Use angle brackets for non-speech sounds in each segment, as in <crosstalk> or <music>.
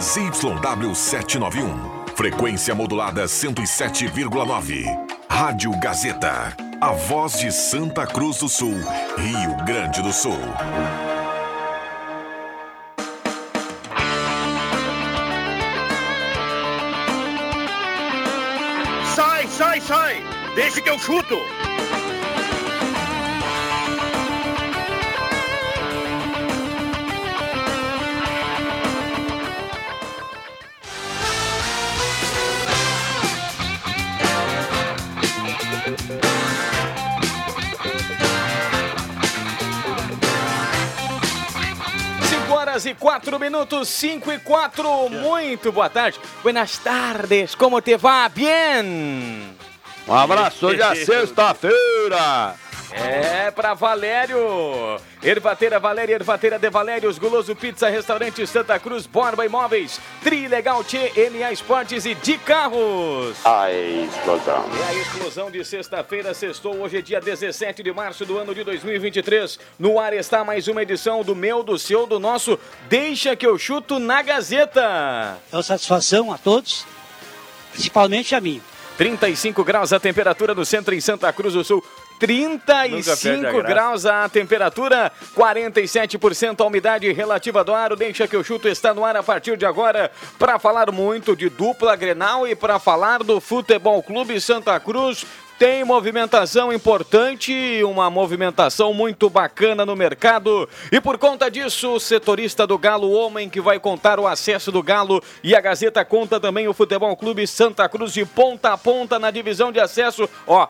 ZYW 791. Frequência modulada 107,9. Rádio Gazeta. A voz de Santa Cruz do Sul, Rio Grande do Sul. Sai, sai, sai! Deixa que eu chuto! Cinco horas e quatro minutos, 5 e 4. Muito boa tarde. Buenas tardes, como te va? Bien. Um abraço, hoje é <laughs> sexta-feira. É pra Valério. Ervateira Valéria, Ervateira de Valérios, Guloso Pizza, Restaurante Santa Cruz, Borba Imóveis, Trilegal T, NA Esportes e de Carros. A explosão. É a explosão de sexta-feira, sextou. Hoje é dia 17 de março do ano de 2023. No ar está mais uma edição do meu, do seu, do nosso Deixa que eu chuto na Gazeta. É uma satisfação a todos, principalmente a mim. 35 graus a temperatura no centro em Santa Cruz do Sul. Nunca perde 35 a graça. graus a temperatura, 47% a umidade relativa do ar. O Deixa que eu chuto está no ar a partir de agora para falar muito de dupla Grenal e para falar do Futebol Clube Santa Cruz. Tem movimentação importante, uma movimentação muito bacana no mercado. E por conta disso, o setorista do Galo, o homem que vai contar o acesso do Galo. E a Gazeta conta também o Futebol Clube Santa Cruz de ponta a ponta na divisão de acesso. Ó,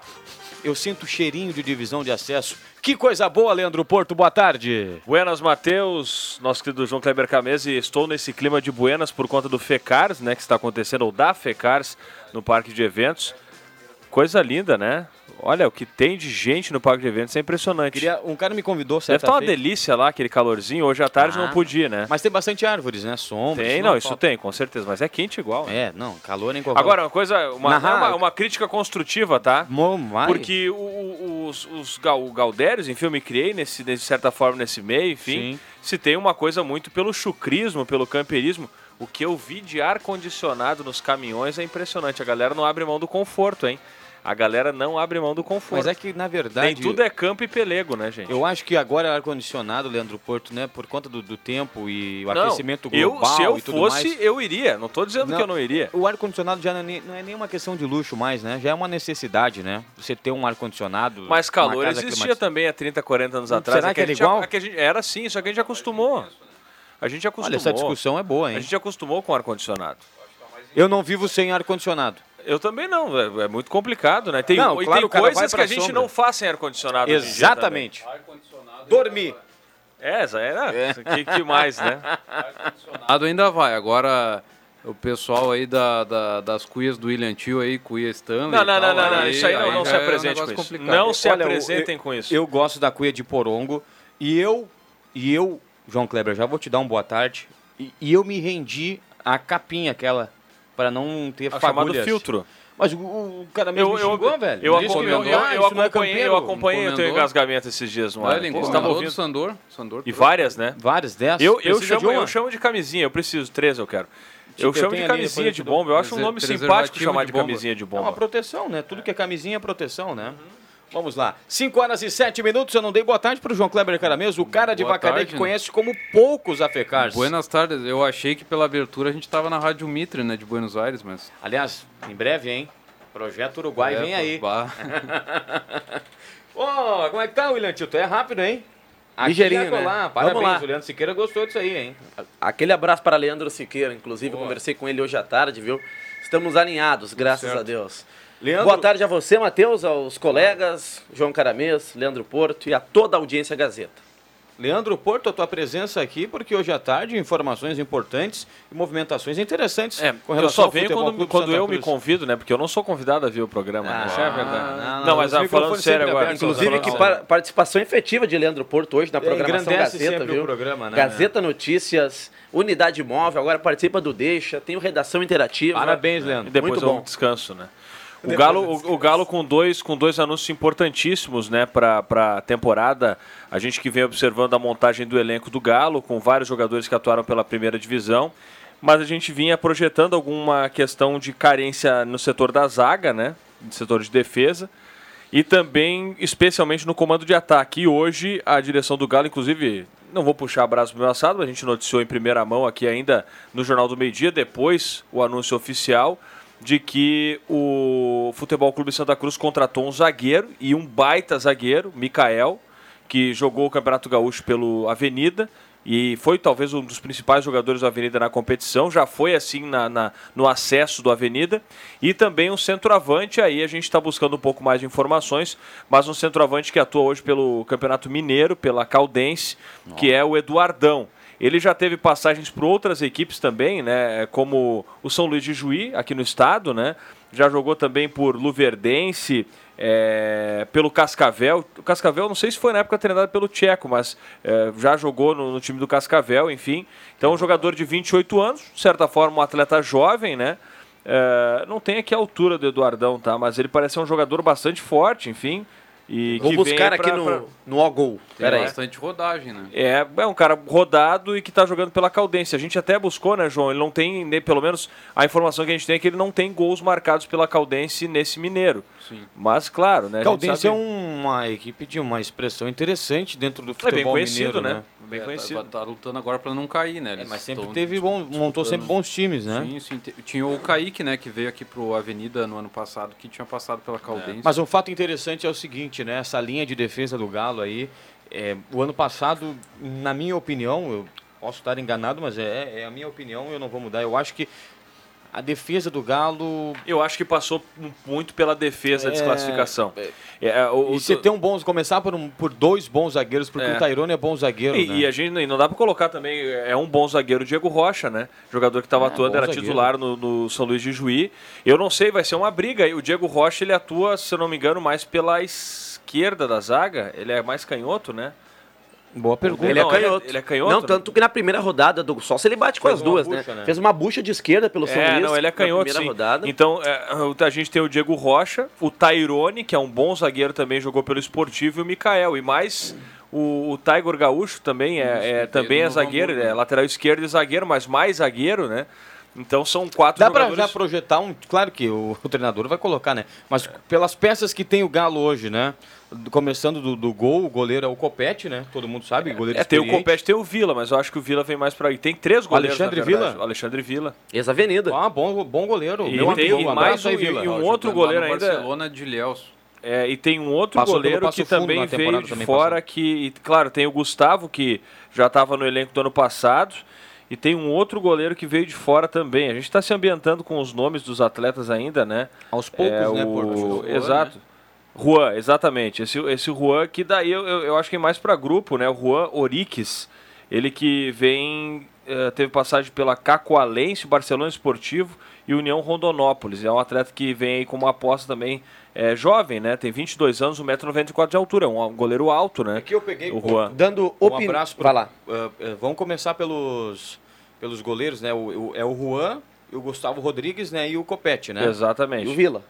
eu sinto cheirinho de divisão de acesso. Que coisa boa, Leandro Porto. Boa tarde. Buenas, Matheus, nosso querido João Kleber Camese. Estou nesse clima de Buenas por conta do FECARS, né, que está acontecendo, ou da FECARS, no Parque de Eventos. Coisa linda, né? Olha, o que tem de gente no Parque de Eventos é impressionante. Queria, um cara me convidou Deve certa estar uma feita. delícia lá, aquele calorzinho. Hoje à tarde Ah, não podia, né? Mas tem bastante árvores, né? Sombra. Tem, não, isso tem, com certeza. Mas é quente igual. né? É, não, calor em qualquer Agora, uma coisa, uma, não é uma, uma crítica construtiva, tá? Mo- vai. Porque o- os, os gal, Galdérios, enfim, eu me criei nesse, de certa forma nesse meio, enfim. Sim. Se tem uma coisa muito pelo chucrismo, pelo camperismo. O que eu vi de ar-condicionado nos caminhões é impressionante. A galera não abre mão do conforto, hein? A galera não abre mão do conforto. Mas é que, na verdade... Nem tudo é campo e pelego, né, gente? Eu acho que agora é ar-condicionado, Leandro Porto, né? Por conta do, do tempo e o Não, aquecimento eu, global se eu e tudo fosse, mais. eu iria. Não tô dizendo que eu não iria. O ar-condicionado já não é, nem, não é nem uma questão de luxo mais, né? Já é uma necessidade, né? Você ter um ar-condicionado. Mas calor existia também há 30, 40 anos atrás. Será É que a era igual? é que a gente- era sim, só que a gente acostumou. A gente acostumou. Olha, essa discussão é boa, A hein? gente acostumou com ar-condicionado. Eu não vivo sem ar-condicionado. Eu também não, é, é muito complicado, né? Tem, Não, e claro, tem coisas que a gente sombra. não faz sem ar-condicionado. Exatamente. Dormir. também. É, essa é, <laughs> que, que mais, né? Ar-condicionado ainda vai. Agora, o pessoal aí da, da- das cuias do William Tio aí, cuia Stanley. Não, e não, não, tal, não, não, isso aí não, não já se é um apresente com isso. complicado. Não se Olha, eu- apresentem com isso. Eu gosto da cuia de porongo e eu, e eu, João Kleber, já vou te dar um boa tarde. E, e eu me rendi à capinha aquela, para não ter É o chamado fagulhas. filtro. Mas o, o cara mesmo Eu, me eu, xingou, velho. eu, que acompanhei- eu, eu, ah, eu não é acompanhei, eu acompanhei o teu engasgamento esses dias no ar. Olha, ele Pô, você encomendou tava do ouvindo? Sandor. Sandor E várias, né? Várias dessas. Eu, eu, chamo, eu chamo de camisinha, eu preciso, três eu quero. Tipo, Eu chamo de camisinha de bomba, eu acho um nome simpático chamar de de bomba. camisinha de É uma bomba. proteção, né? Tudo que é camisinha é proteção, né? Vamos lá. 5 horas e 7 minutos. Eu não dei boa tarde pro João Kleber Carameso, o cara de Boa tarde, que né? conhece como poucos afecars. Buenas tardes. Eu achei que pela abertura a gente tava na Rádio Mitre, né, de Buenos Aires, mas... Aliás, em breve, hein? Projeto Uruguai É, vem aí. <laughs> Ô, como é que tá, William Tito? É rápido, hein? Aqui Ligeirinho, e acolá. né? Parabéns, Vamos lá. o Leandro Siqueira gostou disso aí, hein? Aquele abraço para Leandro Siqueira, inclusive, eu conversei com ele hoje à tarde, viu? Estamos alinhados, graças a Deus. Leandro, Boa tarde a você, Matheus, aos colegas, João Caramês, Leandro Porto e a toda a audiência Gazeta. Leandro Porto, a tua presença aqui, porque hoje à tarde informações importantes e movimentações interessantes É, com eu relação só ao venho quando, quando eu me convido, né? Porque eu não sou convidado a vir o programa, né? Ah, Isso é verdade. não, Não, não, mas ah, falando sério agora. Inclusive, que par- participação efetiva de Leandro Porto hoje na programação engrandece Gazeta, viu? o programa, né? Gazeta Notícias, Unidade Móvel, agora participa do Deixa, tem o Redação Interativa. Parabéns, E Leandro. depois Muito eu bom. descanso, né? O Galo, o, o Galo com dois, com dois anúncios importantíssimos, né, para a temporada. A gente que vem observando a montagem do elenco do Galo, com vários jogadores que atuaram pela primeira divisão. mas a gente vinha projetando alguma questão de carência no setor da zaga, né? No setor de defesa. E também, especialmente no comando de ataque. E hoje, a direção do Galo, inclusive, não vou puxar a braço pro meu assado, mas a gente noticiou em primeira mão aqui ainda no Jornal do Meio Dia, depois o anúncio oficial de que o Futebol Clube Santa Cruz contratou um zagueiro e um baita zagueiro, Mikael, que jogou o Campeonato Gaúcho pelo Avenida e foi talvez um dos principais jogadores do Avenida na competição, já foi assim na, na no acesso do Avenida, e também um centroavante, aí a gente está buscando um pouco mais de informações, mas um centroavante que atua hoje pelo Campeonato Mineiro, pela Caldense, que é o Eduardão. Ele já teve passagens por outras equipes também, né? Como o São Luís de Juí, aqui no estado, né? Já jogou também por Luverdense, é, pelo Cascavel. O Cascavel, não sei se foi na época treinado pelo Tcheco, mas é, já jogou no, no, time do Cascavel, enfim. Então, um jogador de 28 anos, de certa forma, um atleta jovem, né? É, não tem aqui a altura do Eduardão, tá? Mas ele parece um jogador bastante forte, enfim. E Vou que buscar aqui pra- no, pra- no Ogol. Tem Pera aí. bastante rodagem, né? É, é um cara rodado e que está jogando pela Caldense. A gente até buscou, né, João? Ele não tem, nem- pelo menos a informação que a gente tem é que ele não tem gols marcados pela Caldense nesse Mineiro. Sim. Mas, claro, né? Caldense é uma equipe de uma expressão interessante dentro do É futebol bem conhecido, mineiro, né? Bem É, conhecido. Tá, tá lutando agora para não cair, né? É, mas sempre tão teve bom, montou sempre bons times, né? Sim, sim. Tinha o Kaique, né, que veio aqui pro Avenida no ano passado, que tinha passado pela Caldense. Mas um fato interessante é o seguinte, né? Essa linha de defesa do Galo aí, é, o ano passado, na minha opinião, eu posso estar enganado, mas é, é a minha opinião, eu não vou mudar. Eu acho que a defesa do Galo. Eu acho que passou muito pela defesa, a É, desclassificação. É, o, E você tem um bom. Começar por, um- por dois bons zagueiros, porque É. o Tairone é bom zagueiro. E, né? e a gente e não dá pra colocar também, é um bom zagueiro o Diego Rocha, né? Jogador que estava É, atuando, era zagueiro. titular no, no São Luís de Juí. Eu não sei, vai ser uma briga. O Diego Rocha, ele atua, se eu não me engano, mais pela esquerda da zaga. Ele é mais canhoto, né? Boa pergunta. Ele é Não, ele é- canhoto. ele é canhoto, Não, né? tanto que na primeira rodada, do, só se ele bate com Fez as duas, bucha, né? né? Fez uma bucha de esquerda pelo São É, Luís. não, ele é na canhoto, primeira sim. rodada. Então, é, a gente tem o Diego Rocha, o Tairone, que é um bom zagueiro também, jogou pelo Esportivo, e o Mikael. E mais o, o Tiger Gaúcho também é, Isso, é- também é zagueiro, é né? lateral esquerdo e zagueiro, mas mais zagueiro, né? Então são quatro Dá pra jogadores. já projetar um. Claro que o, o treinador vai colocar, né? Mas pelas peças que tem o Galo hoje, né? Começando do, do gol, o goleiro é o Copete, né? Todo mundo sabe, goleiro É, tem o. Copete, tem o Vila, mas eu acho que o Vila vem mais pra aí. Tem três goleiros, Alexandre. Vila? O Alexandre Vila. Ex-avenida. Ah, bom, bom goleiro. E Meu tem amigo, um mais um- Vila. e um outro goleiro ainda- Barcelona de Ilhéus. É, e tem um outro Passou goleiro que também veio de também fora, que, e, claro, tem o Gustavo, que já estava no elenco do ano passado, e tem um outro goleiro que veio de fora também. A gente está se ambientando com os nomes dos atletas ainda, né? Aos poucos, É, né? o- Por... Juan, Exato. Juan, exatamente. Esse, esse Juan que daí eu, eu, eu acho que é mais para grupo, né? O Juan Oriques, ele que vem, eh, teve passagem pela Cacoalense, Barcelona Esportivo e União Rondonópolis. É um atleta que vem aí com uma aposta também é, jovem, né? Tem 22 anos, 1,94m de altura, um goleiro alto, né? Aqui eu peguei O Juan. Dando um opinião. abraço Vai para. lá. vamos começar pelos, pelos goleiros, né? O, o- é o Juan, o Gustavo Rodrigues, né? E o Copete, né? E Exatamente. o Vila.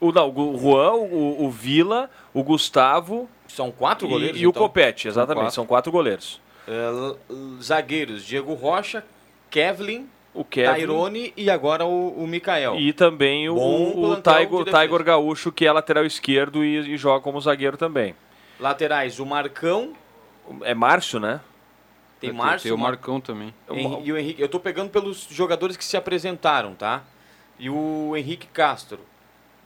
O, não, o Juan, o, o Vila, o Gustavo São quatro e, goleiros. e o então. Copete, exatamente. quatro. São quatro goleiros. É, l- zagueiros: Diego Rocha, Kevlin, O Kevin Tairone e agora o, o Mikael. e também o, o, plantel Tiger. Tiger Gaúcho, que é lateral esquerdo e, e joga como zagueiro também. Laterais: o Marcão, É Márcio, né? tem Márcio. Tem o Mar- Marcão também. E o Henrique. Eu tô pegando pelos jogadores que se apresentaram, tá? E o Henrique Castro.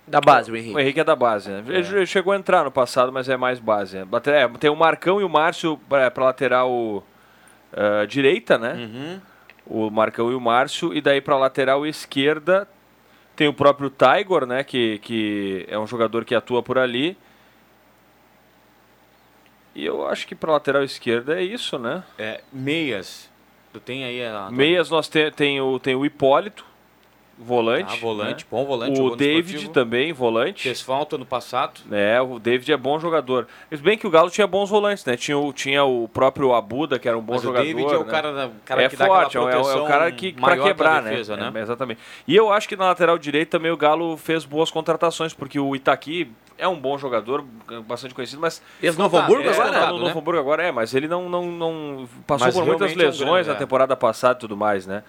Da base, o O Henrique. Henrique é da base, né? Ele chegou a entrar no passado, mas é mais base. né? É, tem o Marcão e o Márcio para lateral eh, direita, né? Uhum. O Marcão e o Márcio. E daí para lateral esquerda tem o próprio Tiger, né? Que, que é um jogador que atua por ali. E eu acho que para lateral esquerda é isso, né? É, meias. Tu tem aí a. Meias nós te, tem, o, tem o Hipólito, volante. Ah, volante, né? bom volante. O no David Esportivo. também, volante. Fez falta no passado. É, o David é bom jogador. Mas bem que o Galo tinha bons volantes, né? Tinha o, tinha o próprio Abuda, que era um bom Mas jogador. o David é o né? cara, cara é que dá forte, é, aquela o- é o cara que para maior pra quebrar, defesa, né? né? É, exatamente. E eu acho que na lateral direita também o Galo fez boas contratações, porque o Itaqui é um bom jogador, bastante conhecido, mas Ex-Novo Hamburgo é, agora, tá né? no Novo Hamburgo agora é, mas ele não, não, não passou Mas por muitas realmente é um lesões grande, na é. temporada passada e tudo mais, né?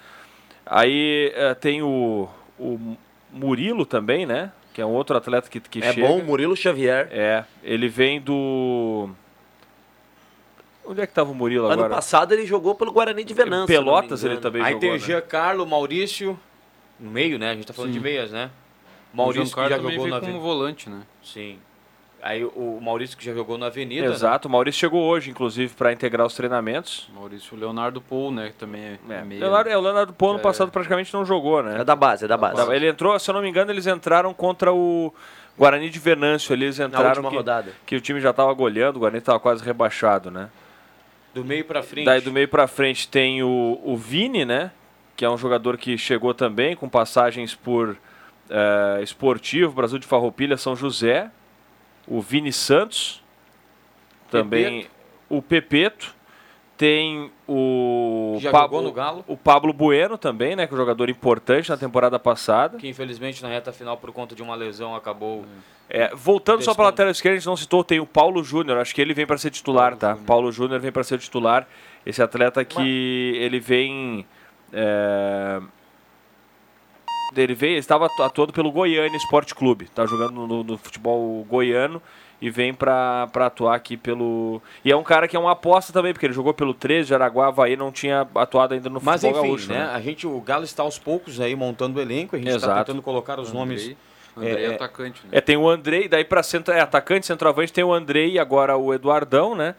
Aí eh, tem o, o Murilo também, né? Que é um outro atleta que, que É chega. bom, Murilo Xavier. É, ele vem do. Onde é que tava o Murilo Ano agora? passado ele jogou pelo Guarani de Venâncio. Pelotas ele também Aí jogou. tem o né? Giancarlo, Maurício, no meio, né? A gente tá falando Sim. de meias, né? O Maurício que já jogou na como volante, né? Sim. Aí o Maurício que já jogou na Avenida. né? Exato, o Maurício chegou hoje, inclusive, para integrar os treinamentos. Maurício Leonardo Pou, né? Que também é, É. meia. Leonardo, é, o Leonardo Pô no É. passado praticamente não jogou, né? É da base, é da base. Ele entrou, se eu não me engano, eles entraram contra o Guarani de Venâncio. ali, Eles Na entraram última que, rodada. que o time já estava goleando, o Guarani estava quase rebaixado, né? Do meio pra frente. Daí do meio para frente tem o, o Vini, né? Que é um jogador que chegou também com passagens por eh, Esportivo, Brasil de Farroupilha, São José. O Vini Santos. Também o Pepeto. Tem o Pablo, jogou no Galo. o Pablo Bueno também, né? Que é um jogador importante na temporada passada. Que infelizmente na reta final, por conta de uma lesão, acabou. É, voltando só para a lateral esquerda, a gente não citou, tem o Paulo Júnior, acho que ele vem para ser titular, Paulo tá? Júnior. Paulo Júnior vem para ser titular. Esse atleta que ele vem. é, ele veio, ele estava atu- atuando pelo Goiânia Esporte Clube, tá jogando no, no futebol goiano e vem para atuar aqui pelo. E é um cara que é uma aposta também, porque ele jogou pelo 13 de Araguá, Havaí, não tinha atuado ainda no Mas futebol enfim, gaúcho, né? A gente, o Galo está aos poucos aí montando o elenco, a gente está tentando colocar os nomes. Andrei, Andrei É, é- atacante, né? É, tem o Andrei, daí para centro, é, atacante, centroavante, tem o Andrei e agora o Eduardão, né?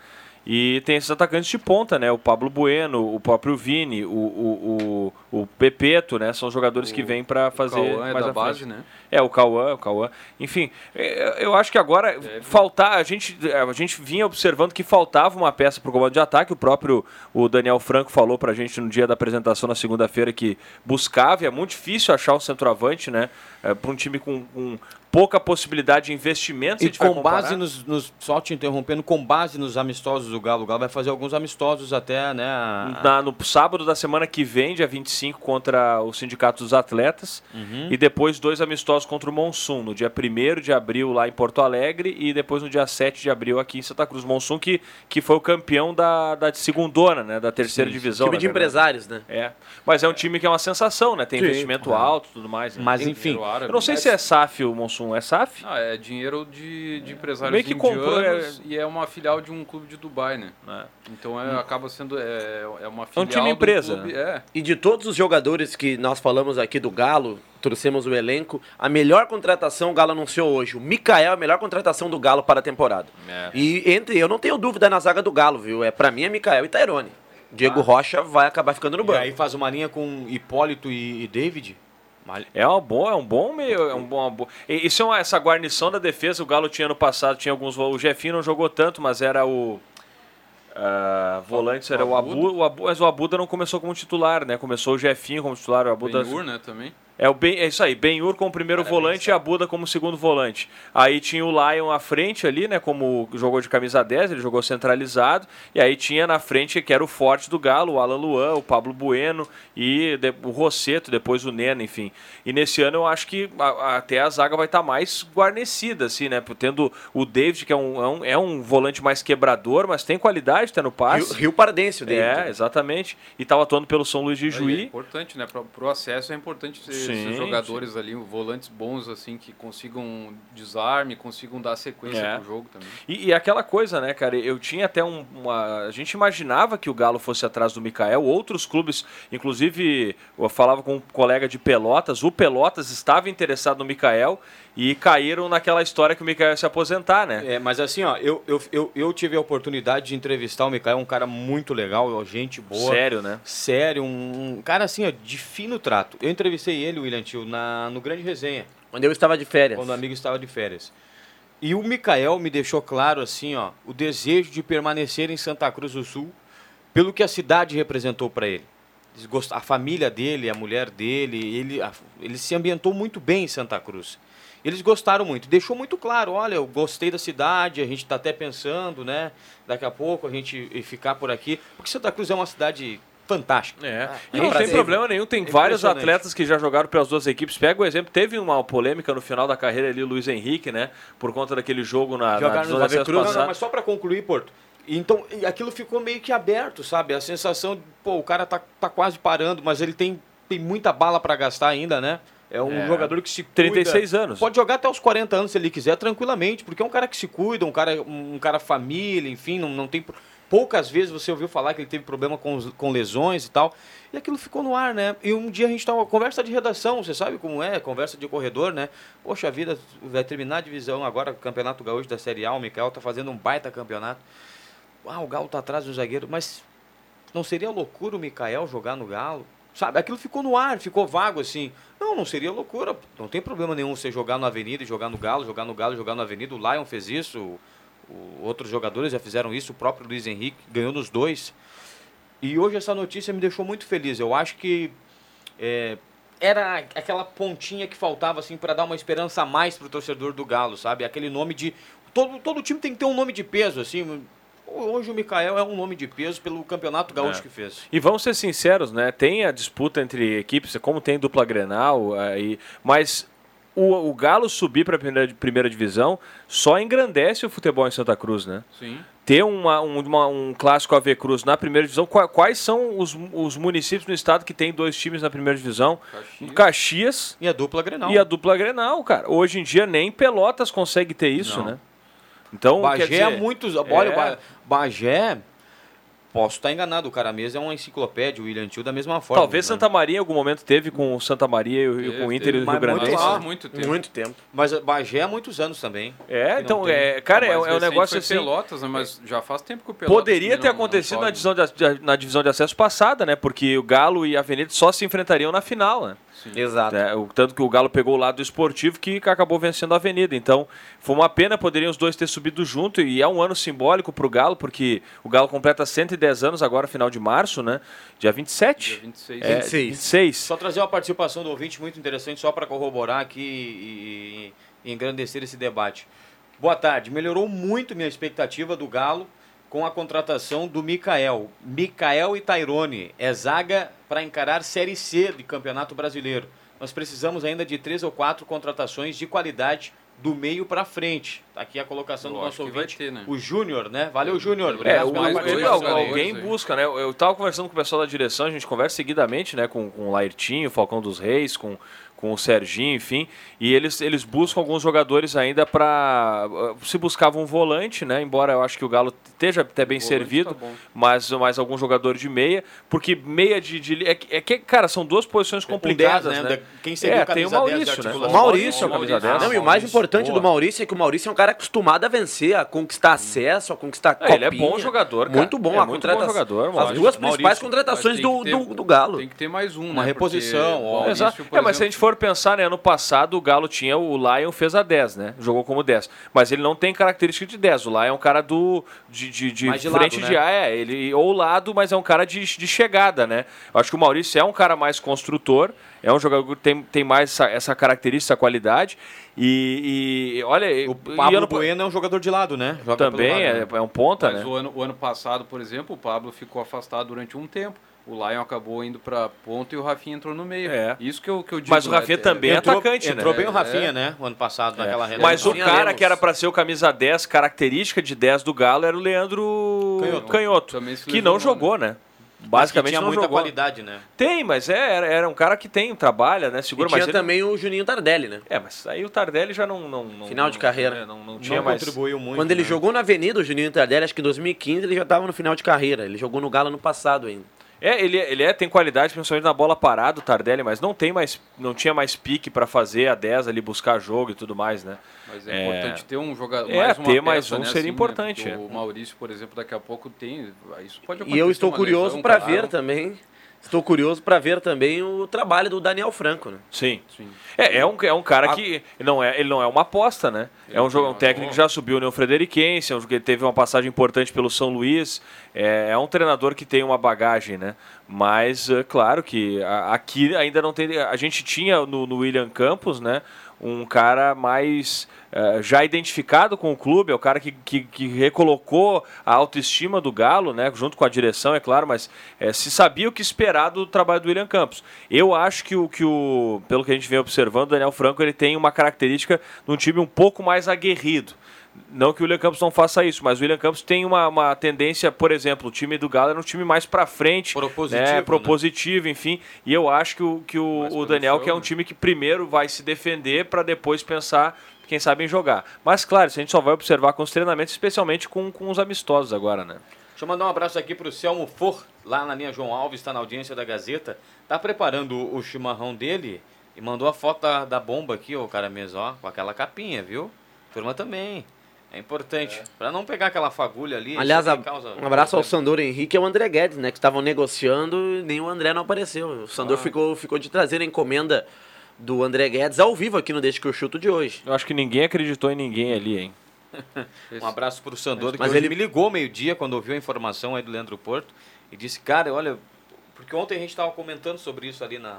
E tem esses atacantes de ponta, né? O Pablo Bueno, o próprio Vini, o, o, o, o Pepeto, né? São jogadores que vêm para fazer O é mais da à frente. base, né? É, o Cauã, o Cauã. Enfim, é, eu acho que agora faltar, a gente, a gente vinha observando que faltava uma peça para o comando de ataque. O próprio o Daniel Franco falou para a gente no dia da apresentação na segunda-feira que buscava, e é muito difícil achar um centroavante, né? para um time com, com pouca possibilidade de investimento. E com base nos, nos. Só te interrompendo, com base nos amistosos do Galo, o Galo vai fazer alguns amistosos até, né? a- Na- no sábado da semana que vem, dia 25, contra o Sindicato dos Atletas. Uhum. E depois dois amistosos contra o Monsun, no dia 1 de abril lá em Porto Alegre e depois no dia 7 de abril aqui em Santa Cruz. Monsun que, que foi o campeão da, da segundona, né? Da terceira divisão. Time de verdade. empresários, né? É. Mas é um time que é uma sensação, né? Tem Sim. investimento alto e tudo mais. né? Mas Tem- enfim. Eu não sei se é SAF o Monsun. É SAF? Ah, é dinheiro de, de empresários Meio que comprou, indianos e é uma filial de um clube de Dubai, né? É. Então é, acaba sendo é, é uma filial time do empresa, clube-? É. E de todos os jogadores que nós falamos aqui do Galo, trouxemos o elenco, a melhor contratação o Galo anunciou hoje. O Mikael é a melhor contratação do Galo para a temporada. É. E entre, eu não tenho dúvida na zaga do Galo, viu? É, para mim é Mikael e Tairone. Diego Rocha vai acabar ficando no E banco. aí faz uma linha com Hipólito e, e David. É uma boa, é um bom meio, é um bom, uma boa. E- Isso é uma, essa guarnição da defesa. O Galo tinha no passado, tinha alguns. O Jefinho não jogou tanto, mas era o ah, volante, era o Abu, o Abu, mas o Abuda não começou como titular, né? Começou o Jefinho como titular, o Abuda. Ben-Hur, né, também. É, o ben, é isso aí, Benhur como primeiro volante e a Buda como segundo volante. Aí tinha o Lion à frente ali, né? Como jogou de camisa 10, ele jogou centralizado. E aí tinha na frente, que era o forte do Galo, o Alan Luan, o Pablo Bueno e de- o Rosseto, depois o Nena, enfim. E nesse ano eu acho que a- a- até a zaga vai estar mais guarnecida, assim, né? Tendo o David, que é um, é um, é um volante mais quebrador, mas tem qualidade, tá no passe. Rio, Rio Pardense, o David. É, exatamente. E tava atuando pelo São Luís de É Juí. importante, né? Pro, pro acesso é importante ter Sim, jogadores ali, volantes bons, assim, que consigam desarme, consigam dar sequência É. pro jogo também. E, e aquela coisa, né, cara? Eu tinha até um, uma. A gente imaginava que o Galo fosse atrás do Mikael. Outros clubes, inclusive, eu falava com um colega de Pelotas. O Pelotas estava interessado no Mikael e caíram naquela história que o Mikael ia se aposentar, né? É, mas assim, ó, eu, eu, eu, eu tive a oportunidade de entrevistar o Mikael, um cara muito legal, gente boa. Sério, né? Sério, um, um cara assim, ó, de fino trato. Eu entrevistei ele, William Tio, na, no Grande Resenha, Onde eu estava de férias. quando o amigo estava de férias. E o Mikael me deixou claro, assim, ó, o desejo de permanecer em Santa Cruz do Sul pelo que a cidade representou para ele. a família dele, a mulher dele, ele, ele se ambientou muito bem em Santa Cruz. Eles gostaram muito. Deixou muito claro, olha, eu gostei da cidade, a gente está até pensando, né? Daqui a pouco a gente ficar por aqui. Porque Santa Cruz é uma cidade fantástica. É. E É não tem problema nenhum, tem vários Impressionante. atletas que já jogaram pelas duas equipes. Pega o exemplo, teve uma polêmica no final da carreira ali, Luiz Henrique, né? Por conta daquele jogo na, na no de acesso Ave Cruz. Não, não, mas só para concluir, Porto. Então, aquilo ficou meio que aberto, sabe? A sensação de, pô, o cara tá, tá quase parando, mas ele tem, tem muita bala para gastar ainda, né? É um É. jogador que se cuida. 36 anos. Pode jogar até os 40 anos se ele quiser, tranquilamente, porque é um cara que se cuida, um cara, um cara família, enfim, não, não tem. Poucas vezes você ouviu falar que ele teve problema com, com lesões e tal. E aquilo ficou no ar, né? E um dia a gente tava. Conversa de redação, você sabe como é? Conversa de corredor, né? Poxa vida, vai terminar a divisão agora, o Campeonato Gaúcho da Série A. O Mikael tá fazendo um baita campeonato. Ah, o Galo tá atrás do zagueiro, mas não seria loucura o Mikael jogar no Galo? Sabe, aquilo ficou no ar, ficou vago assim. Não, não seria loucura. Não tem problema nenhum você jogar na Avenida jogar no Galo, jogar no Galo, jogar na Avenida. O Lion fez isso, o- o- outros jogadores já fizeram isso, o próprio Luiz Henrique ganhou nos dois. E hoje essa notícia me deixou muito feliz. Eu acho que é, era aquela pontinha que faltava assim para dar uma esperança a mais pro torcedor do Galo, sabe? Aquele nome de todo todo time tem que ter um nome de peso assim. Hoje o Mikael é um nome de peso pelo campeonato gaúcho É. que fez. E vamos ser sinceros, né? Tem a disputa entre equipes, como tem dupla Grenal, aí, mas o, o Galo subir para a primeira, primeira divisão só engrandece o futebol em Santa Cruz, né? Sim. Ter uma, um, uma- um clássico AV Cruz na primeira divisão, qua- quais são os, os municípios no estado que tem dois times na primeira divisão? Caxias. Caxias E a dupla Grenal. e a dupla Grenal, cara. Hoje em dia nem Pelotas consegue ter isso, Não. né? Então, Bagé quer dizer, há muitos. Olha, é. Bagé. Posso estar enganado, o cara mesmo é uma enciclopédia, o William Tio da mesma forma. Talvez né? Santa Maria em algum momento teve com o Santa Maria e com o Teve, Inter e o Rio Grande. muito do Sul. muito tempo. Muito tempo. Mas a Bagé há muitos anos também. É, não então, é, cara, é, é um recente negócio foi assim. Pelotas, né? Mas já faz tempo que o Pelotas Poderia ter não- não acontecido na pode. divisão, de, na divisão de acesso passada, né? Porque o Galo e a Avenida só se enfrentariam na final, né? Exato. É, o, tanto que o Galo pegou o lado esportivo que acabou vencendo a Avenida. Então, foi uma pena, poderiam os dois ter subido junto. E é um ano simbólico pro Galo, porque o Galo completa 110 anos agora, final de março, né? Dia 27. Dia 26. É, 26. 26. Só trazer uma participação do ouvinte muito interessante, só para corroborar aqui e, e engrandecer esse debate. Boa tarde. Melhorou muito minha expectativa do Galo com a contratação do Mikael. Mikael e Tairone. É zaga para encarar Série C de Campeonato Brasileiro. Nós precisamos ainda de três ou quatro contratações de qualidade do meio para frente. Tá aqui a colocação Eu do nosso ouvinte, ter, né? o Júnior, né? Valeu, Júnior. É, o, dois alguém busca, né? Eu tava conversando com o pessoal da direção, a gente conversa seguidamente, né? Com, com o Lairtinho, Falcão dos Reis, com, com o Serginho, enfim. E eles, eles buscam alguns jogadores ainda para Se buscava um volante, né? Embora eu acho que o Galo esteja até bem servido, tá mas mais algum jogador de meia, porque meia de. de é, que- é que, cara, são duas posições complicadas, Um 10, né? Da- Quem seria É, o tem o camisa 10 de Maurício, né? O Maurício, o camisa 10. Não, e o mais importante boa. do Maurício é que o Maurício é um cara acostumado a vencer, a conquistar acesso, a conquistar É, ele é copinha. bom jogador, cara. Muito bom, É a muito contratação. bom jogador, As Maurício. duas principais Maurício. contratações do, ter- do, do Galo. Tem que ter mais um, Uma né? reposição, Exato. por É, mas se a gente for pensar, né, ano passado o Galo tinha o Lion fez a 10, né? Jogou como 10. Mas ele não tem característica de 10. O Lion é um cara do de, de, de de frente lado, de né? ar, é, ele ou lado, mas é um cara de, de chegada, né? Eu acho que o Maurício é um cara mais construtor, é um jogador que tem, tem mais essa, essa característica, essa qualidade. E, e, olha, O e Pablo ano- Bueno é um jogador de lado, né? Joga pelo também lado, é, né? é um ponta, Mas né? o ano, o ano passado, por exemplo, o Pablo ficou afastado durante um tempo. O Lion acabou indo pra ponta e o Rafinha entrou no meio. É. Isso que eu, que eu digo. Mas o né? Rafinha também é entrou, atacante, entrou né? bem o Rafinha, É. né? O ano passado, naquela reta. Mas o cara que era pra ser o camisa 10, característica de 10 do Galo, era o Leandro Canhoto. Canhoto, que não lesionou, jogou, né? Mas que Basicamente tinha não muita jogou. qualidade, né? Tem, mas é, era, era um cara que tem, trabalha, né? E Segura, tinha mas ele... também o Juninho Tardelli, né? É, mas aí o Tardelli já não... não, não Final de não- carreira. né, Não, não tinha Não mais... contribuiu muito. Quando ele né? jogou na Avenida, o Juninho Tardelli, acho que em 2015, ele já estava no final de carreira. Ele jogou no Galo no passado ainda. É, ele, ele é, tem qualidade, principalmente na bola parada, o Tardelli, mas não tem mais, não tinha mais pique pra fazer a 10 ali, buscar jogo e tudo mais, né? Mas é, É. importante ter um jogador. É, mais uma ter mais peça, um né, seria assim, importante, né? O Maurício, por exemplo, daqui a pouco tem. Isso pode E eu estou curioso para ver também Estou curioso para ver também o trabalho do Daniel Franco, né? Sim. É, é, um, é um cara que não é, ele não é uma aposta, né? É um, jogo, um técnico que já subiu o União Frederiquense, é um, que teve uma passagem importante pelo São Luís. É, é um treinador que tem uma bagagem, né? Mas, é claro que a- aqui ainda não tem. A gente tinha no, no William Campos, né? Um cara mais eh, já identificado com o clube, é o cara que, que, que recolocou a autoestima do Galo, né? Junto com a direção, é claro, mas eh, se sabia o que esperar do trabalho do William Campos. Eu acho que o, que o pelo que a gente vem observando, o Daniel Franco ele tem uma característica de um time um pouco mais aguerrido. Não que o William Campos não faça isso, mas o William Campos tem uma, uma tendência, por exemplo, o time do Galo era um time mais pra frente, Propositivo, né, né? propositivo, enfim. E eu acho que o, que o, o Daniel que é um time que primeiro vai se defender para depois pensar, quem sabe, em jogar. Mas claro, isso a gente só vai observar com os treinamentos, especialmente com, com os amistosos agora, né? Deixa eu mandar um abraço aqui pro Selmo For, lá na linha João Alves, está na audiência da Gazeta. Tá preparando o, o chimarrão dele e mandou a foto da, da bomba aqui, ô cara mesmo, ó, com aquela capinha, viu? Turma também. É importante. Pra não pegar aquela fagulha ali. Aliás, isso a- causa- um abraço ao Sandor Henrique e ao André Guedes, né? Que estavam negociando e nem o André não apareceu. O Sandor Ah. ficou, ficou de trazer a encomenda do André Guedes ao vivo aqui no Deixa que eu chuto de hoje. Eu acho que ninguém acreditou em ninguém ali, hein? <laughs> Um abraço pro Sandor, que Mas hoje ele- me ligou meio-dia quando ouviu a informação aí do Leandro Porto e disse, cara, olha, porque ontem a gente tava comentando sobre isso ali na.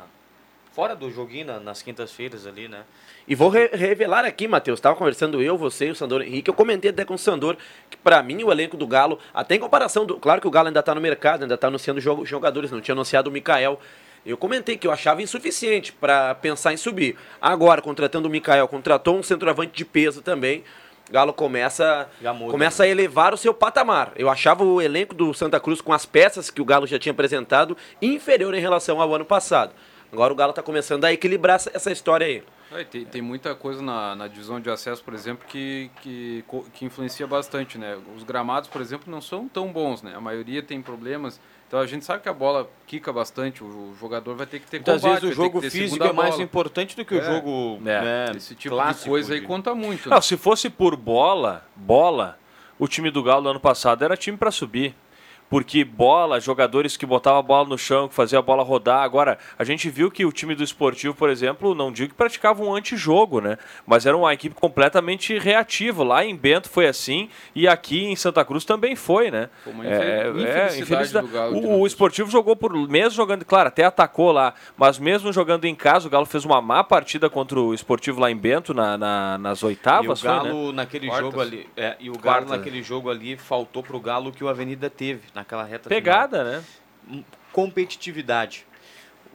Fora do joguinho, na- nas quintas-feiras ali, né? E vou re- revelar aqui, Matheus. Tava conversando eu, você e o Sandor Henrique. Eu comentei até com o Sandor que, pra mim, o elenco do Galo, até em comparação do. Claro que o Galo ainda tá no mercado, ainda tá anunciando jogo- jogadores, não tinha anunciado o Mikael. Eu comentei que eu achava insuficiente para pensar em subir. Agora, contratando o Mikael, contratou um centroavante de peso também. Galo começa, muda, começa a elevar o seu patamar. Eu achava o elenco do Santa Cruz, com as peças que o Galo já tinha apresentado, inferior em relação ao ano passado. Agora o Galo tá começando a equilibrar essa, essa história aí. É, tem, tem muita coisa na, na divisão de acesso, por exemplo, que, que, que influencia bastante, né? Os gramados, por exemplo, não são tão bons, né? A maioria tem problemas. Então a gente sabe que a bola quica bastante, o, jogador vai ter que ter Muitas combate, vezes o jogo físico é mais bola. importante do que o É. jogo É. né, Esse tipo clássico de coisa aí conta muito. né? Não, se fosse por bola, bola, o time do Galo do ano passado era time para subir. Porque bola, jogadores que botavam a bola no chão, que faziam a bola rodar. Agora, a gente viu que o time do esportivo, por exemplo, não digo que praticava um antijogo, né? Mas era uma equipe completamente reativa. Lá em Bento foi assim e aqui em Santa Cruz também foi, né? Foi uma infe- infelicidade do Galo de O, o esportivo jogou por. Mesmo jogando, claro, até atacou lá, mas mesmo jogando em casa, o Galo fez uma má partida contra o esportivo lá em Bento, na, na- nas E o oitavas. foi, né? Galo naquele Quartas. jogo ali, é, e o Galo Quartas. naquele jogo ali faltou pro Galo o que o Avenida teve naquela reta Pegada, né? final. competitividade.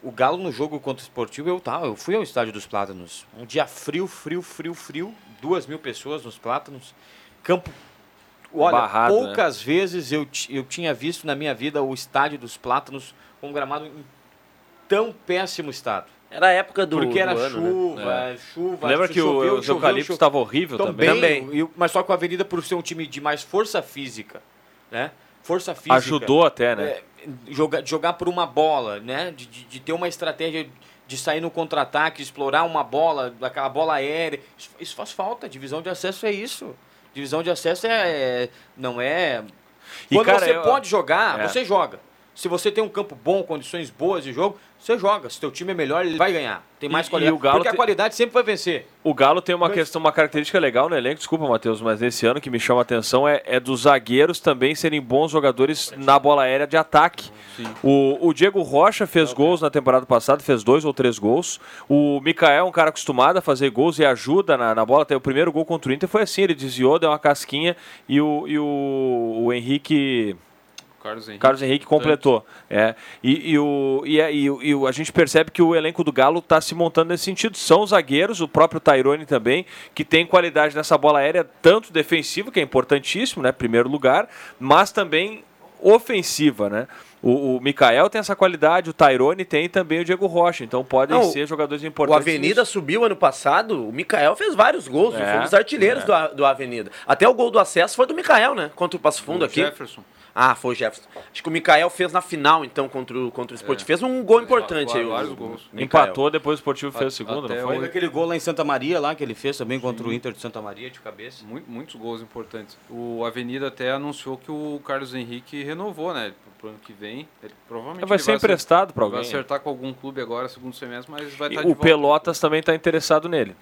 O Galo no jogo contra o Esportivo, eu tava, eu fui ao estádio dos Plátanos. Um dia frio, frio, frio, frio, duas mil pessoas nos Plátanos. Campo Olha, Barrado, poucas vezes eu, eu tinha visto na minha vida o estádio dos Plátanos com um gramado em tão péssimo estado. Era a época do, Porque era do ano, né? chuva, chuva. Lembra que o- choveu, os choveu, eucaliptos estavam horrível também? Também. O- mas só com a Avenida, por ser um time de mais força física, né? Força física. Ajudou até, né? É, jogar, jogar por uma bola, né? De, de, de ter uma estratégia de sair no contra-ataque, explorar uma bola, aquela bola aérea. Isso, isso faz falta. Divisão de acesso é isso. Divisão de acesso é, é- não é. E, Quando cara, você eu- pode jogar, É. você joga. Se você tem um campo bom, condições boas de jogo, você joga. Se teu time é melhor, ele vai ganhar. Tem mais E- qualidade. e o Galo porque a tem- qualidade sempre vai vencer. O Galo tem uma Mas- questão, uma característica legal no elenco, desculpa, Matheus, mas nesse ano que me chama a atenção é, é dos zagueiros também serem bons jogadores na bola aérea de ataque. O, o Diego Rocha fez gols na temporada passada, fez dois ou três gols. O Mikael é um cara acostumado a fazer gols e ajuda na, na bola. Até o primeiro gol contra o Inter foi assim, ele desviou, deu uma casquinha e o, e o, o Henrique. Carlos Henrique. Carlos Henrique completou. É. E, e o, e, a- e o- e o- a gente percebe que o elenco do Galo está se montando nesse sentido. São os zagueiros, o próprio Tairone também, que tem qualidade nessa bola aérea, tanto defensiva, que é importantíssimo, né? Primeiro lugar, mas também ofensiva, né? O, o Mikael tem essa qualidade, o Tairone tem também o Diego Rocha. Então podem Não, ser jogadores O importantes. Avenida nisso. subiu ano passado, o Mikael fez vários gols, É, foi um dos artilheiros é. do, do Avenida. Até o gol do acesso foi do Mikael, né? Contra o Passo Fundo O aqui. Jefferson. Ah, foi o Jefferson. Acho que o Mikael fez na final, então, contra o, contra o Sport. É. Fez um gol importante aí. o- vários gols. Empatou, depois o Esportivo fez o segundo, Até não foi? Aquele gol lá em Santa Maria, lá que ele fez também contra o Inter de Santa Maria de cabeça. Mu- Muitos gols importantes. O Avenida até anunciou que o Carlos Henrique renovou, né? Pro, ano que vem. Ele provavelmente Vai ele ser acer- emprestado pra Vai alguém. acertar com algum clube agora, segundo semestre, mas vai E estar de o volta. Pelotas também está interessado nele.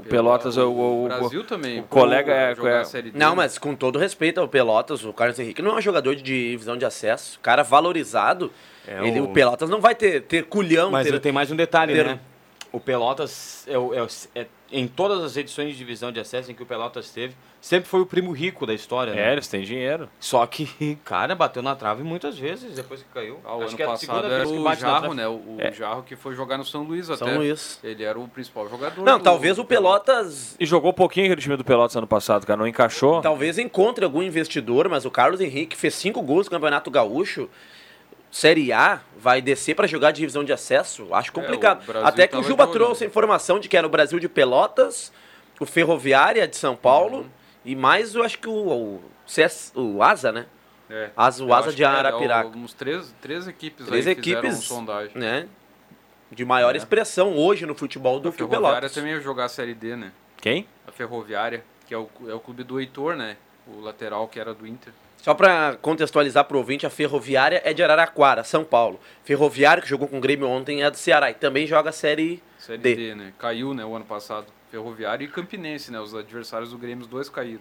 O Pelotas, o, o, o o- Brasil também. o colega é- jogar é- a Série D, Não, mas com todo respeito ao Pelotas, o Carlos Henrique não é um jogador de divisão de acesso. Cara valorizado. É, ele, o- o... Pelotas não vai ter, ter culhão. Mas ter... ele tem mais um detalhe, ter- né? O Pelotas, é, o- é é- em todas as edições de divisão de acesso em que o Pelotas teve, sempre foi o primo rico da história, É, né? eles têm dinheiro. Só que, <laughs> cara, bateu na trave muitas vezes depois que caiu. Ah, o Acho ano que é a passado segunda era vez que o Jarro, né? O, o É. Jarro que foi jogar no São Luís São até. Luís. Ele era o principal jogador. Não, do- talvez o Pelotas E jogou pouquinho aquele time do Pelotas ano passado, cara. Não encaixou. Talvez encontre algum investidor, mas o Carlos Henrique fez cinco gols no Campeonato Gaúcho. Série A vai descer para jogar divisão de acesso? Acho complicado. o Brasil Até que o Juba de trouxe a informação de que era o Brasil de Pelotas, o Ferroviária de São Paulo Uhum. e mais, eu acho que o, o, CS, o Asa, né? É. Asa, o Asa de era, Arapiraca. Uns três, três equipes Três aí equipes, sondagem. né? De maior expressão hoje no futebol do A que o Ferroviária Pelotas. também ia jogar a Série D, né? Quem? A Ferroviária, que é o, é o clube do Heitor, né? O lateral que era do Inter. Só para contextualizar pro ouvinte, a Ferroviária é de Araraquara, São Paulo. Ferroviária, que jogou com o Grêmio ontem, é do Ceará e também joga a Série Série D. D, né? Caiu, né, o ano passado. Ferroviária e Campinense, né? Os adversários do Grêmio, os dois caíram.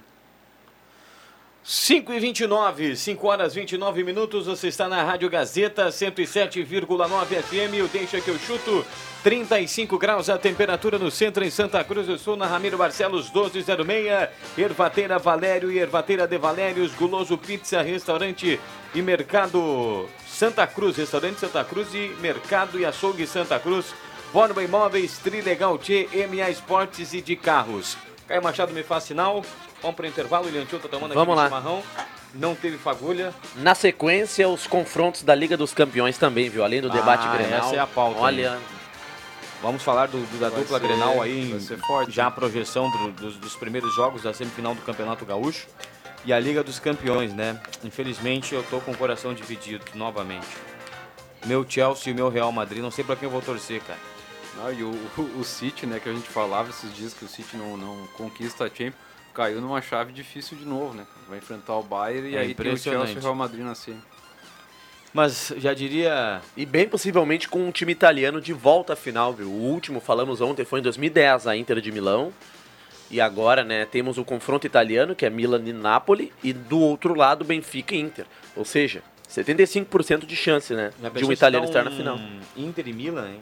5 e 29, 5 horas 29 minutos, você está na Rádio Gazeta 107,9 FM, o Deixa que eu chuto, 35 graus a temperatura no centro em Santa Cruz do Sul, na Ramiro Barcelos 1206, Ervateira Valério e Ervateira de Valérios, Guloso Pizza, Restaurante e Mercado Santa Cruz, Restaurante Santa Cruz e Mercado e Açougue Santa Cruz, Borba Imóveis, Trilegal T, MA Esportes e de Carros. Caio Machado me faz sinal. Vamos para o intervalo. O Liantil tá tomando Vamos aqui lá. chimarrão. Não teve fagulha. Na sequência, os confrontos da Liga dos Campeões também, viu? Além do debate Ah, Grenal. essa é a pauta, Olha, Vamos falar do, do- da Vai dupla ser- Grenal aí. vai em- ser forte. Já a projeção do- dos, dos primeiros jogos da semifinal do Campeonato Gaúcho. E a Liga dos Campeões, né? Infelizmente, eu tô com o coração dividido novamente. Meu Chelsea e o meu Real Madrid. Não sei para quem eu vou torcer, cara. Ah, e o, o, o City, né, que a gente falava esses dias que o City não, não conquista a Champions, caiu numa chave difícil de novo, né? Vai enfrentar o Bayern e É aí tem o Chelsea e o Real Madrid na semi. Mas já diria. e bem possivelmente com um time italiano de volta à final, viu? O último, falamos ontem, foi em 2010, a Inter de Milão. E agora, né, temos o confronto italiano, que é Milan e Napoli, e do outro lado, Benfica e Inter. Ou seja, 75% de chance, né, de um italiano estar na final. Inter e Milan, hein?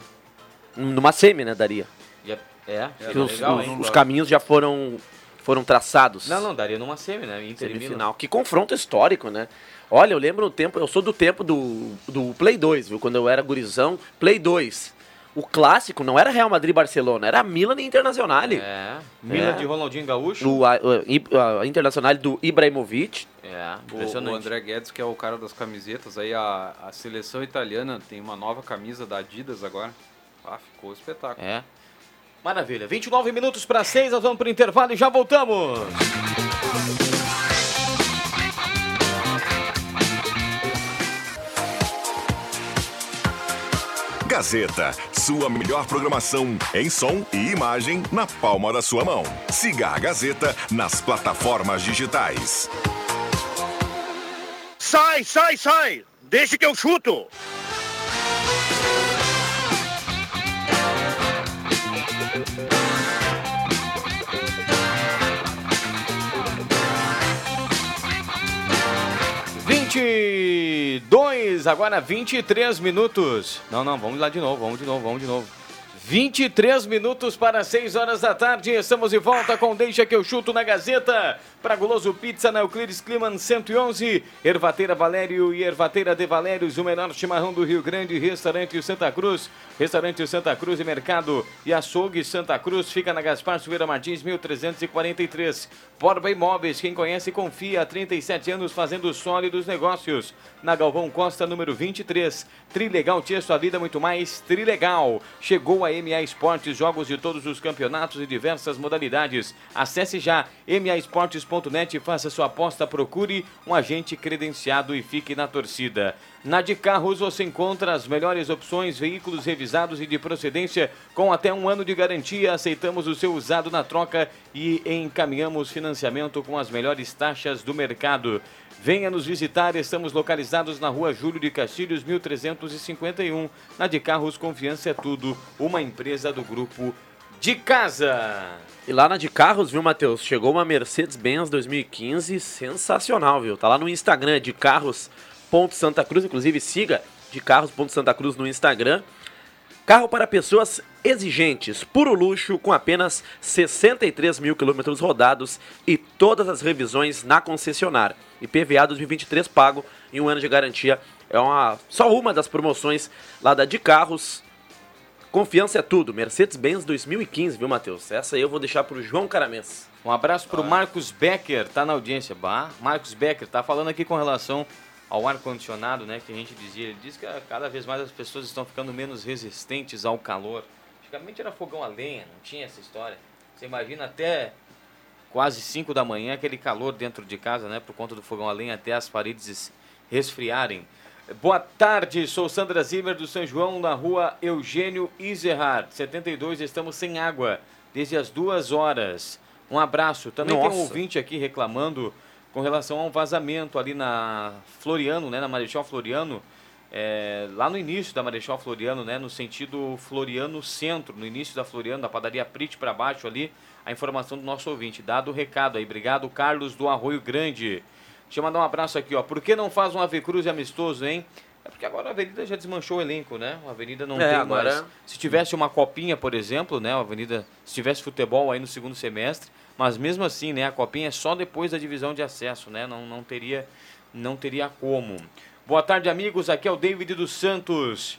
Numa semi, né, daria. Já- É, É, Que os, legal, os- hein? os caminhos já foram, foram traçados. Não, não, daria numa semi, né? Inter semifinal. Que confronto histórico, né? Olha, eu lembro o tempo, eu sou do tempo do, do Play 2, viu? Quando eu era gurizão, Play 2. O clássico não era Real Madrid e Barcelona, era Milan e Internacional. É. Milan É. de Ronaldinho Gaúcho. O, a, a, a Internacional do Ibrahimovic. É, O, o André Guedes, que é o cara das camisetas, aí a, a seleção italiana tem uma nova camisa da Adidas agora. Ah, ficou espetáculo. É. Maravilha. 29 minutos para 6, nós vamos para o intervalo e já voltamos. Gazeta, sua melhor programação em som e imagem na palma da sua mão. Siga a Gazeta nas plataformas digitais. Sai, sai, sai! Deixa que eu chuto! Vinte e dois, agora 23 minutos. Não, não, vamos lá de novo, vamos de novo, vamos de novo. 23 minutos para 6 horas da tarde. Estamos de volta com Deixa que eu chuto na Gazeta. Para Guloso Pizza na Euclides Kliman 111. Ervateira Valério e Ervateira de Valérios. O menor chimarrão do Rio Grande. Restaurante Santa Cruz. Restaurante Santa Cruz e Mercado e Açougue Santa Cruz. Fica na Gaspar Silveira Martins 1343. Borba Imóveis. Quem conhece confia. Há 37 anos fazendo sólidos negócios. Na Galvão Costa número 23. Trilegal Tia Sua Vida Muito Mais. Trilegal. Chegou a MA Esportes, jogos de todos os campeonatos e diversas modalidades. Acesse já maesportes.net faça sua aposta, procure um agente credenciado e fique na torcida. Na de Carros você encontra as melhores opções, veículos revisados e de procedência com até um ano de garantia. Aceitamos o seu usado na troca e encaminhamos financiamento com as melhores taxas do mercado. Venha nos visitar, estamos localizados na rua Júlio de Castilhos, 1351. Na de Carros Confiança é Tudo, uma empresa do grupo de casa. E lá na de carros, viu, Matheus? Chegou uma Mercedes-Benz 2015 sensacional, viu? Tá lá no Instagram, de carros.santa Cruz. Inclusive, siga de carros.santa Cruz no Instagram. Carro para pessoas exigentes, puro luxo, com apenas 63 mil quilômetros rodados e todas as revisões na concessionária. IPVA 2023 pago e um ano de garantia. É uma, só uma das promoções lá da de carros. Confiança é tudo. Mercedes-Benz 2015, viu, Matheus? Essa aí eu vou deixar pro João Caramês. Um abraço pro Marcos Becker, tá na audiência. Bah, Marcos Becker tá falando aqui com relação ao ar-condicionado, né, que a gente dizia. Ele diz que ah, cada vez mais as pessoas estão ficando menos resistentes ao calor. Antigamente era fogão a lenha, não tinha essa história. Você imagina até quase 5 da manhã aquele calor dentro de casa, né, por conta do fogão a lenha até as paredes resfriarem. Boa tarde, sou Sandra Zimmer do São João, na rua Eugênio Iserhard, 72, estamos sem água desde as duas horas. Um abraço. Também tem um Nossa. ouvinte aqui reclamando com relação a um vazamento ali na Floriano, né, na Marechal Floriano, é, lá no início da Marechal Floriano, né, no sentido Floriano Centro, no início da Floriano, da padaria Prit para baixo ali, a informação do nosso ouvinte. Dado o recado aí, obrigado Carlos do Arroio Grande. Deixa eu mandar um abraço aqui, ó. Por que não faz um Ave Cruz amistoso, hein? É porque agora a Avenida já desmanchou o elenco, né? A Avenida não É, tem agora- mais. Se tivesse uma copinha, por exemplo, né? A Avenida, se tivesse futebol aí no segundo semestre, mas mesmo assim, né? A copinha é só depois da divisão de acesso, né? Não, não teria, não teria como. Boa tarde, amigos. Aqui é o David dos Santos.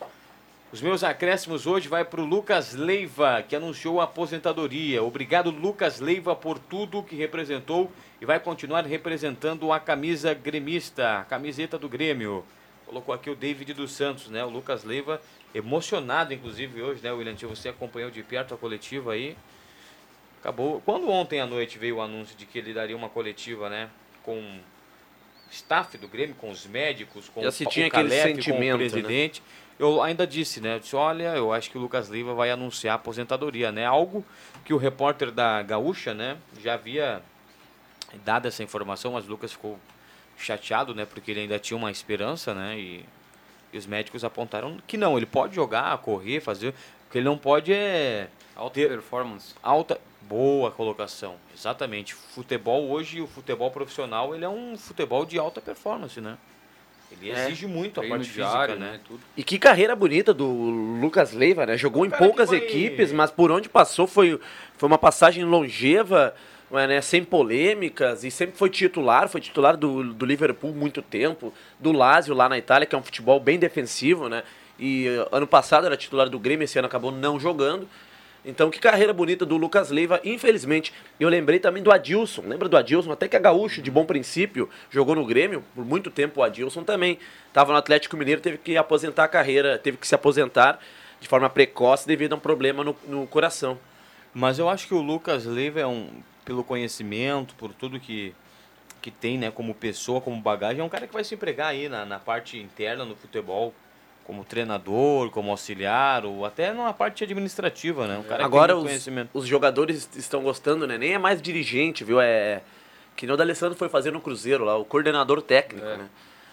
Os meus acréscimos hoje vai para o Lucas Leiva, que anunciou a aposentadoria. Obrigado, Lucas Leiva, por tudo que representou e vai continuar representando a camisa gremista, a camiseta do Grêmio. Colocou aqui o David dos Santos, né? O Lucas Leiva, emocionado, inclusive, hoje, né, William? Você acompanhou de perto a coletiva aí. Acabou. Quando ontem à noite veio o anúncio de que ele daria uma coletiva, né? Com o staff do Grêmio, com os médicos, com Já o se Pa- tinha o aquele Calef, com sentimento, o né? Eu ainda disse, né? Eu disse, olha, eu acho que o Lucas Leiva vai anunciar a aposentadoria, né? Algo que o repórter da Gaúcha, né, já havia dado essa informação, mas o Lucas ficou chateado, né? Porque ele ainda tinha uma esperança, né? E, e os médicos apontaram que não, ele pode jogar, correr, fazer. O que ele não pode é Alta ter- performance. alta. Boa colocação, exatamente. Futebol hoje, o futebol profissional, ele é um futebol de alta performance, né? Ele É. exige muito a Treino parte física, diário, né? né? Tudo. E que carreira bonita do Lucas Leiva, né? Jogou em poucas foi- equipes, mas por onde passou foi, foi uma passagem longeva, né? sem polêmicas, e sempre foi titular, foi titular do, do Liverpool muito tempo, do Lazio lá na Itália, que é um futebol bem defensivo, né? E eh, ano passado era titular do Grêmio, esse ano acabou não jogando. Então, que carreira bonita do Lucas Leiva, infelizmente. Eu lembrei também do Adilson, lembra do Adilson? Até que é gaúcho, de bom princípio, jogou no Grêmio, por muito tempo o Adilson também. Estava no Atlético Mineiro, teve que aposentar a carreira, teve que se aposentar de forma precoce devido a um problema no, no coração. Mas eu acho que o Lucas Leiva é um, pelo conhecimento, por tudo que, que tem, né, como pessoa, como bagagem, é um cara que vai se empregar aí na, na parte interna no futebol, como treinador, como auxiliar, ou até na parte administrativa, né? Um cara Agora os, conhecimento. os jogadores estão gostando, né? Nem é mais dirigente, viu? É que nem o D'Alessandro foi fazer no Cruzeiro lá, o coordenador técnico, É. né?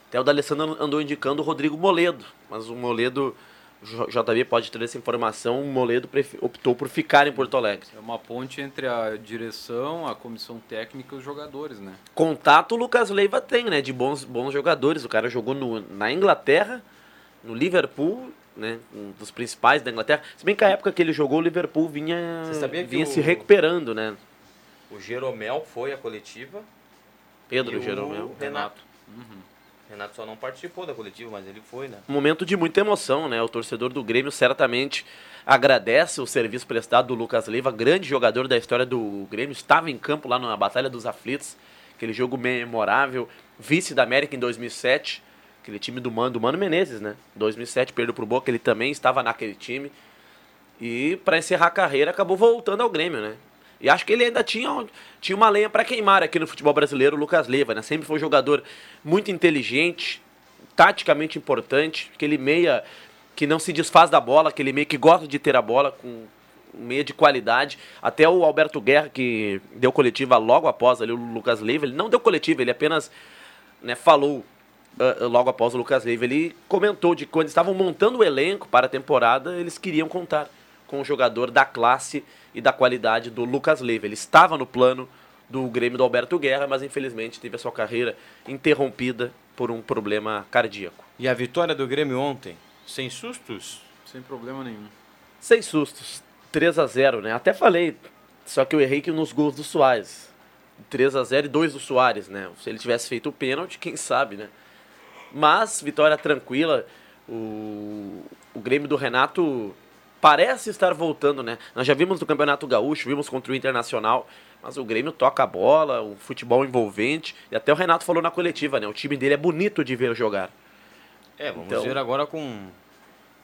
Até o D'Alessandro andou indicando o Rodrigo Moledo, mas o Moledo, o JB pode ter essa informação, o Moledo optou por ficar em Porto Alegre. É uma ponte entre a direção, a comissão técnica e os jogadores, né? Contato o Lucas Leiva tem, né? De bons, bons jogadores. O cara jogou no, na Inglaterra, no Liverpool, né? Um dos principais da Inglaterra. Se bem que a época que ele jogou, o Liverpool vinha, vinha o- se recuperando, né? O Jeromel foi à coletiva. Pedro Jeromel. O Renato. Renato só não participou da coletiva, mas ele foi, né? Um momento de muita emoção, né? O torcedor do Grêmio certamente agradece o serviço prestado do Lucas Leiva, grande jogador da história do Grêmio, estava em campo lá na Batalha dos Aflitos, aquele jogo memorável, vice da América em 2007, aquele time do Mano, do Mano Menezes, né? 2007 perdeu pro Boca, ele também estava naquele time. E para encerrar a carreira acabou voltando ao Grêmio, né? E acho que ele ainda tinha, tinha uma lenha para queimar aqui no futebol brasileiro, o Lucas Leiva, né? Sempre foi um jogador muito inteligente, taticamente importante, aquele meia que não se desfaz da bola, aquele meia que gosta de ter a bola, com meia de qualidade. Até o Alberto Guerra, que deu coletiva logo após ali o Lucas Leiva, ele não deu coletiva, ele apenas né, falou logo após o Lucas Leiva. Ele comentou de que quando estavam montando o elenco para a temporada, eles queriam contar com um jogador da classe e da qualidade do Lucas Leiva. Ele estava no plano do Grêmio do Alberto Guerra, mas infelizmente teve a sua carreira interrompida por um problema cardíaco. E a vitória do Grêmio ontem, sem sustos? Sem problema nenhum. Sem sustos. 3 a 0 né? Até falei, só que eu errei que nos gols do Soares. 3 a 0 e 2 do Soares, né? Se ele tivesse feito o pênalti, quem sabe, né? Mas vitória tranquila. O, o Grêmio do Renato parece estar voltando, né? Nós já vimos no Campeonato Gaúcho, vimos contra o Internacional, mas o Grêmio toca a bola, o futebol envolvente. E até o Renato falou na coletiva, né? O time dele é bonito de ver jogar. É, vamos então, ver agora com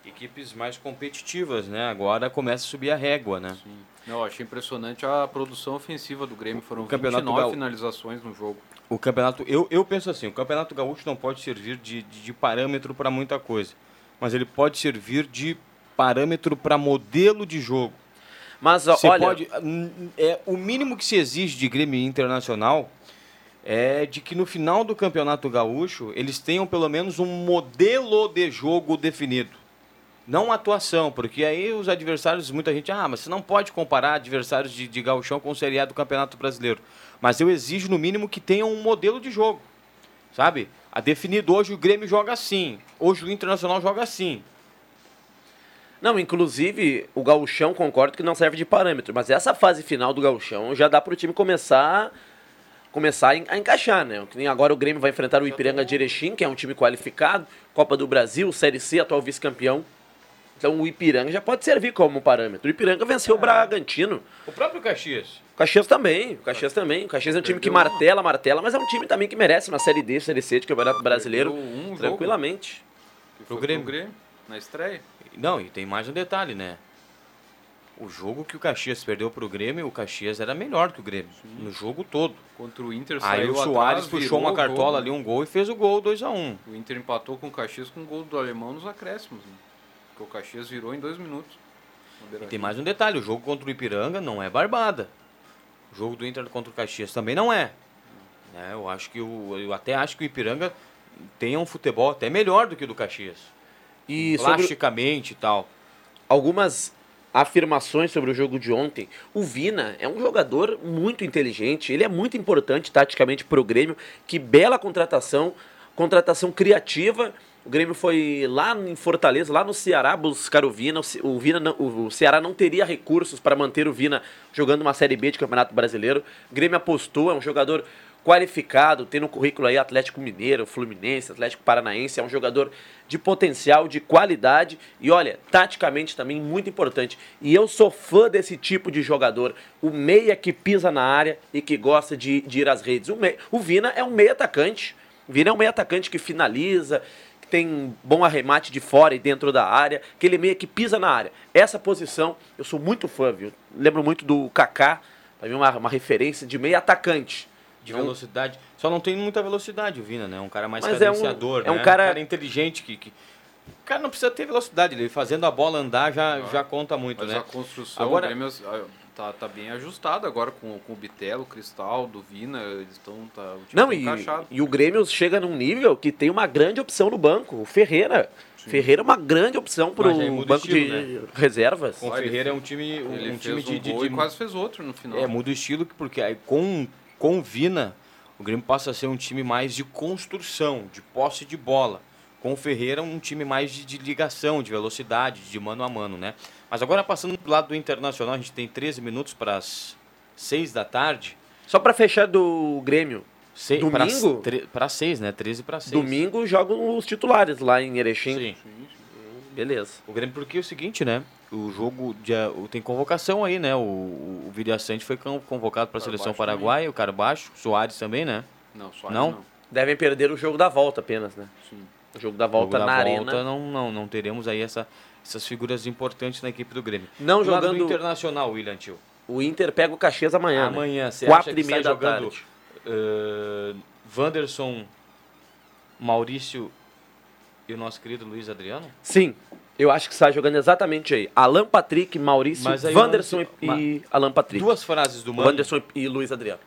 equipes mais competitivas, né? Agora começa a subir a régua, né? Sim. Eu achei impressionante a produção ofensiva do Grêmio. Foram o 29 finalizações no jogo. O campeonato, eu, eu penso assim, o campeonato gaúcho não pode servir de, de, de parâmetro para muita coisa, mas ele pode servir de parâmetro para modelo de jogo. Mas olha, pode, é o mínimo que se exige de Grêmio Internacional é de que no final do campeonato gaúcho eles tenham pelo menos um modelo de jogo definido. Não atuação, porque aí os adversários, muita gente, ah, mas você não pode comparar adversários de, de gauchão com o Série A do Campeonato Brasileiro. Mas eu exijo, no mínimo, que tenham um modelo de jogo, sabe? A definido, hoje o Grêmio joga assim, hoje o Internacional joga assim. Não, inclusive, o gauchão, concordo que não serve de parâmetro, mas essa fase final do gauchão já dá para o time começar começar a encaixar, né? Agora o Grêmio vai enfrentar o Ipiranga de Erechim, que é um time qualificado, Copa do Brasil, Série C, atual vice-campeão então o Ipiranga já pode servir como parâmetro. O Ipiranga venceu é. o Bragantino. O próprio Caxias. O Caxias também. O Caxias também. O Caxias é um time que martela, martela, mas é um time também que merece uma Série D, Série C de Campeonato Brasileiro. Um tranquilamente. Pro Grêmio. Grêmio. Na estreia. Não, e tem mais um detalhe, né? O jogo que o Caxias perdeu pro Grêmio, o Caxias era melhor que o Grêmio. Sim. No jogo todo. Contra o Inter Aí o Soares atrás, puxou uma cartola ali, um gol, e fez o gol 2x1. Um. O Inter empatou com o Caxias com o gol do alemão nos acréscimos. Né? Porque o Caxias virou em dois minutos. E tem mais um detalhe, o jogo contra o Ipiranga não é barbada. O jogo do Inter contra o Caxias também não é. é eu acho que o, eu até acho que o Ipiranga tem um futebol até melhor do que o do Caxias. E Plasticamente sobre... e tal. Algumas afirmações sobre o jogo de ontem. O Vina é um jogador muito inteligente, ele é muito importante taticamente para o Grêmio. Que bela contratação, contratação criativa o Grêmio foi lá em Fortaleza, lá no Ceará, buscar o Vina. O, Vina o Ceará não teria recursos para manter o Vina jogando uma Série B de Campeonato Brasileiro. O Grêmio apostou, é um jogador qualificado, tem no currículo aí Atlético Mineiro, Fluminense, Atlético Paranaense, é um jogador de potencial, de qualidade e olha, taticamente também muito importante. E eu sou fã desse tipo de jogador, o meia que pisa na área e que gosta de, de ir às redes. O, meia, o Vina é um meia atacante, Vina é um meia atacante que finaliza, tem bom arremate de fora e dentro da área, aquele meia que pisa na área. Essa posição eu sou muito fã, viu? Lembro muito do Kaká, para mim uma, uma referência de meia atacante. De velocidade. Só não tem muita velocidade o Vina, né? Um cara mais Mas cadenciador, é um, é um cara... um cara inteligente que, que... O cara não precisa ter velocidade, ele fazendo a bola andar já, ah, já conta muito, mas né? a construção, Agora... Grêmio, tá, tá bem ajustado agora com, com o Bitelo, o Cristal, do Vina, eles estão tá, o Não, tá e, encaixado. e o Grêmio chega num nível que tem uma grande opção no banco, o Ferreira. Sim. Ferreira é uma grande opção para o banco estilo, de né? reservas. Com o Ferreira é um time, um, ele um time de, um de, de, e quase fez outro no final. É, muda o estilo porque aí com com o Vina, o Grêmio passa a ser um time mais de construção, de posse de bola. Com o Ferreira, um time mais de, de ligação, de velocidade, de mano a mano, né? Mas agora passando pro lado do Internacional, a gente tem 13 minutos para as 6 da tarde. Só para fechar do Grêmio. Se, domingo? Para 6, né? 13 para 6. Domingo jogam os titulares lá em Erechim. Sim. Beleza. O Grêmio, porque é o seguinte, né? O jogo de, tem convocação aí, né? O, o Viria Sante foi convocado para a seleção paraguaia, o Carbaixo, Soares também, né? Não, Soares não. não. Devem perder o jogo da volta apenas, né? Sim. O jogo da volta Jogo da na volta, arena. Não, não, não teremos aí essa, essas figuras importantes na equipe do Grêmio. Não Do lado do jogando- Internacional, William Tio. O Inter pega o Caxias amanhã. né? Amanhã, você Quatro acha que e meia da jogando tarde. eh, Wanderson, Maurício e o nosso querido Luiz Adriano? Sim, eu acho que sai jogando exatamente aí. Alan Patrick, Maurício, Wanderson não- e, e Alan Patrick. Duas frases do Mano. Wanderson e Luiz Adriano.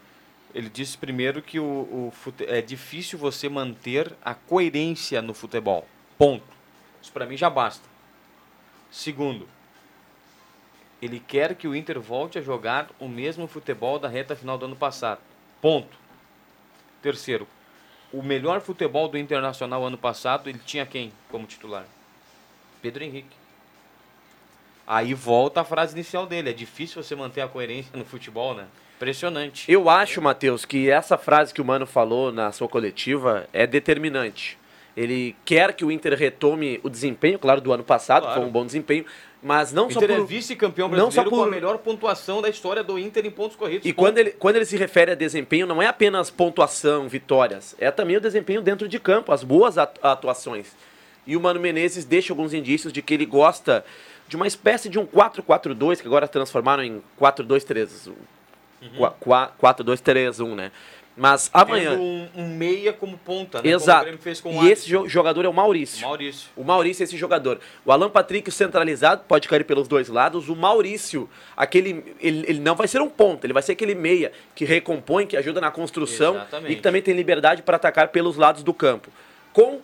Ele disse primeiro que o, o fute- é difícil você manter a coerência no futebol. Ponto. Isso para mim já basta. Segundo, ele quer que o Inter volte a jogar o mesmo futebol da reta final do ano passado. Ponto. Terceiro, o melhor futebol do Internacional ano passado, ele tinha quem como titular? Pedro Henrique. Aí volta a frase inicial dele. É difícil você manter a coerência <laughs> no futebol, né? Impressionante. Eu acho, Matheus, que essa frase que o Mano falou na sua coletiva é determinante. Ele quer que o Inter retome o desempenho, claro, do ano passado, Claro. foi um bom desempenho, mas não O só Inter por... é vice-campeão não só brasileiro com por- a melhor pontuação da história do Inter em pontos corridos. E Ponto. quando ele, quando ele se refere a desempenho, não é apenas pontuação, vitórias, é também o desempenho dentro de campo, as boas atu- atuações. E o Mano Menezes deixa alguns indícios de que ele gosta de uma espécie de um 4-4-2, que agora transformaram em 4-2-3. Uhum. 4-2-3-1, né? Mas amanhã. Um, um meia como ponta, né? Como o Exato. Grêmio fez com o E esse jo- jogador é o Maurício. Maurício. O Maurício é esse jogador. O Alan Patrick centralizado pode cair pelos dois lados. O Maurício, aquele, ele, ele não vai ser um ponta, ele vai ser aquele meia que recompõe, que ajuda na construção Exatamente. e que também tem liberdade para atacar pelos lados do campo. Com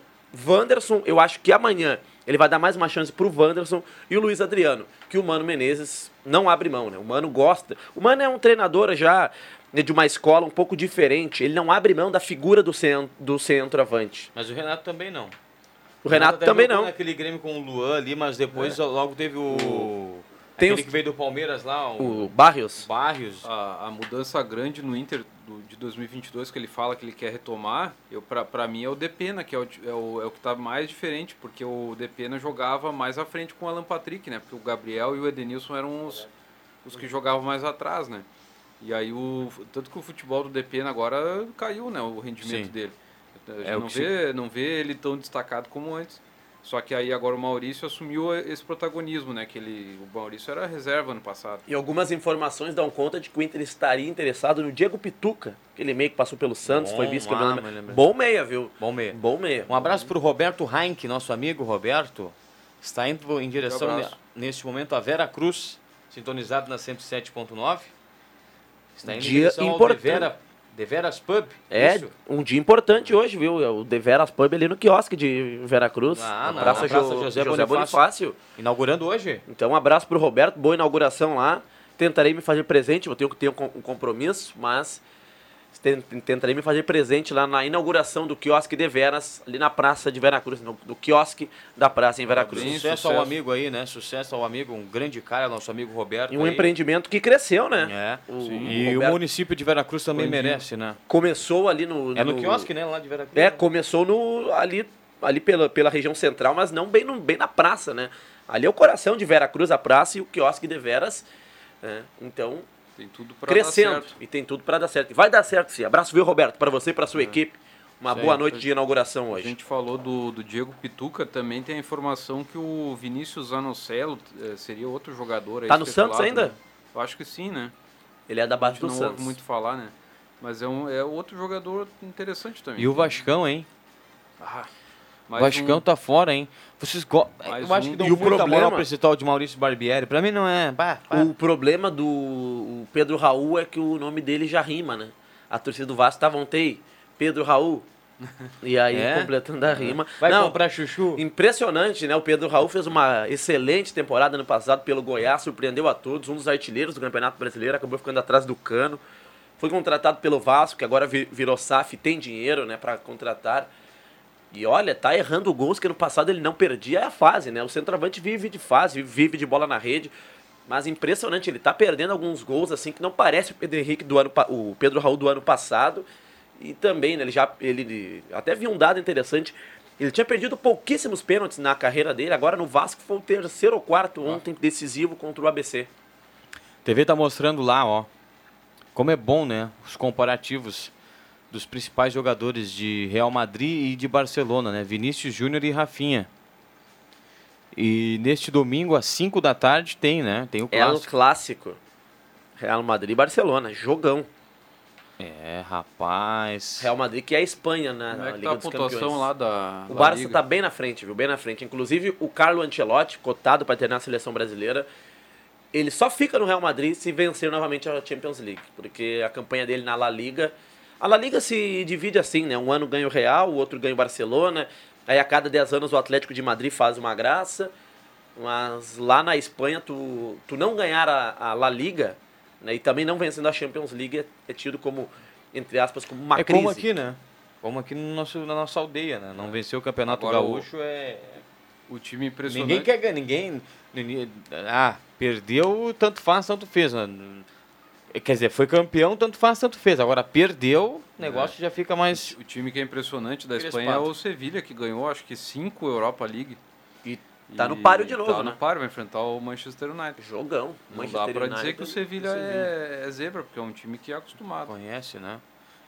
Wanderson, eu acho que amanhã ele vai dar mais uma chance pro Wanderson e o Luiz Adriano, que o Mano Menezes não abre mão, né? O Mano gosta. O Mano é um treinador já de uma escola um pouco diferente. Ele não abre mão da figura do, cen do centroavante. Mas o Renato também não. O Renato até também não. naquele Grêmio com o Luan ali, mas depois logo teve o... Tem aquele os- que veio do Palmeiras lá, o, O Barrios. Barrios. A, a mudança grande no Inter do- de 2022 que ele fala que ele quer retomar, eu pra, pra mim é o Depena, que é o, é, o, é o que tá mais diferente, porque o Depena jogava mais à frente com o Alan Patrick, né? Porque o Gabriel e o Edenilson eram os, os que jogavam mais atrás, né? E aí o tanto que o futebol do Depena agora caiu, né, o rendimento Sim. dele. A gente É não vê, não vê ele tão destacado como antes. Só que aí agora o Maurício assumiu esse protagonismo, né? Que ele, o Maurício era reserva ano passado. E algumas informações dão conta de que o Inter estaria interessado no Diego Pituca, aquele meio que passou pelo Santos, Bom, foi ah, vice-campeão. me lembro. Bom meia, viu? Bom meia. Bom meia. Um abraço para o Roberto Heinck, nosso amigo Roberto. Está indo em direção, Um neste momento, a Vera Cruz, sintonizado na 107.9. Está indo em Dia importante. Devera, Deveras Pub. É, isso? um dia importante hoje, viu? É O Deveras Pub ali no quiosque de Veracruz, Ah, na na Praça, Praça Jo- José José, Bonifácio. Bonifácio. Inaugurando hoje. Então, um abraço pro Roberto, boa inauguração lá. Tentarei me fazer presente, eu tenho que ter um com- compromisso, mas tentarei me fazer presente lá na inauguração do quiosque de Veras, ali na Praça de Veracruz, no, do quiosque da praça em Veracruz. Sucesso, sucesso. ao amigo aí, né? Sucesso ao amigo, um grande cara, nosso amigo Roberto. E um aí. empreendimento que cresceu, né? É. O- E o Roberto município de Veracruz também Expandindo. merece, né? começou ali no... É no quiosque, né? Lá de Veracruz. É, começou no, ali, ali pela, pela região central, mas não bem, no, bem na praça, né? Ali é o coração de Veracruz, a praça, e o quiosque de Veras. né? Então, Tem tudo para crescendo. dar certo. E tem tudo para dar certo. E vai dar certo, sim. Abraço, viu, Roberto? Para você e para sua equipe. Uma Sim. boa noite de inauguração A hoje. gente falou do, do Diego Pituca, também tem a informação que o Vinícius Zanocelo eh, seria outro jogador. aí Tá no Santos ainda? né? Eu acho que sim, né? Ele é da A base gente do não Santos. ouve muito falar, né? Mas é, um, é outro jogador interessante também. E o Vascão, hein? Ah, mais Vascão um- tá fora, hein? Vocês go... Mais Eu acho um. que dão E o muita problema- pra esse tal de Maurício Barbieri. Pra mim não é... Bah, bah. O problema do o Pedro Raul é que o nome dele já rima, né? A torcida do Vasco tava ontem, Pedro Raul. <laughs> E aí, É? completando a rima. Vai Não, comprar chuchu? Impressionante, né? O Pedro Raul fez uma excelente temporada no passado pelo Goiás, surpreendeu a todos, um dos artilheiros do Campeonato Brasileiro, acabou ficando atrás do cano. Foi contratado pelo Vasco, que agora vi- virou SAF, tem dinheiro, né, para contratar. E olha, tá errando gols que no passado ele não perdia é a fase, né? O centroavante vive de fase, vive de bola na rede. Mas impressionante, ele tá perdendo alguns gols assim que não parece o Pedro Henrique do ano o Pedro Raul do ano passado. E também, né, ele já ele até vi um dado interessante. Ele tinha perdido pouquíssimos pênaltis na carreira dele, agora no Vasco foi o terceiro ou quarto ontem decisivo contra o ABC. TV tá mostrando lá, ó. Como é bom, né? Os comparativos dos principais jogadores de Real Madrid e de Barcelona, né? Vinícius Júnior e Rafinha. E neste domingo, às 5 da tarde, tem, né? Tem o É o clássico. clássico. Real Madrid e Barcelona, jogão. É, rapaz. Real Madrid que é a Espanha na, Como na é que Liga tá a pontuação Campeões. lá da O Barça Liga? tá bem na frente, viu? Bem na frente. Inclusive, o Carlo Ancelotti, cotado para treinar a seleção brasileira, ele só fica no Real Madrid se vencer novamente a Champions League. Porque a campanha dele na La Liga. A La Liga se divide assim, né? Um ano ganha o Real, o outro ganha o Barcelona. Aí a cada 10 anos o Atlético de Madrid faz uma graça. Mas lá na Espanha, tu, tu não ganhar a, a La Liga, né? E também não vencendo a Champions League é, é tido como, entre aspas, como uma é crise. como aqui, né? Como aqui no nosso, na nossa aldeia, né? Não vencer o Campeonato Agora, o- Gaúcho é... O time impressionante. Ninguém quer ganhar, ninguém, ninguém... Ah, perdeu, tanto faz, tanto fez. né? Quer dizer, foi campeão, tanto faz, tanto fez. Agora perdeu, o negócio já fica mais... O time que é impressionante da. Espanha é o Sevilha, que ganhou acho que cinco Europa League. E tá no páreo de novo, Tá né? no páreo, vai enfrentar o Manchester United. Jogão. Não Manchester dá pra dizer United, que o Sevilha é, é zebra, porque é um time que é acostumado. Conhece, né?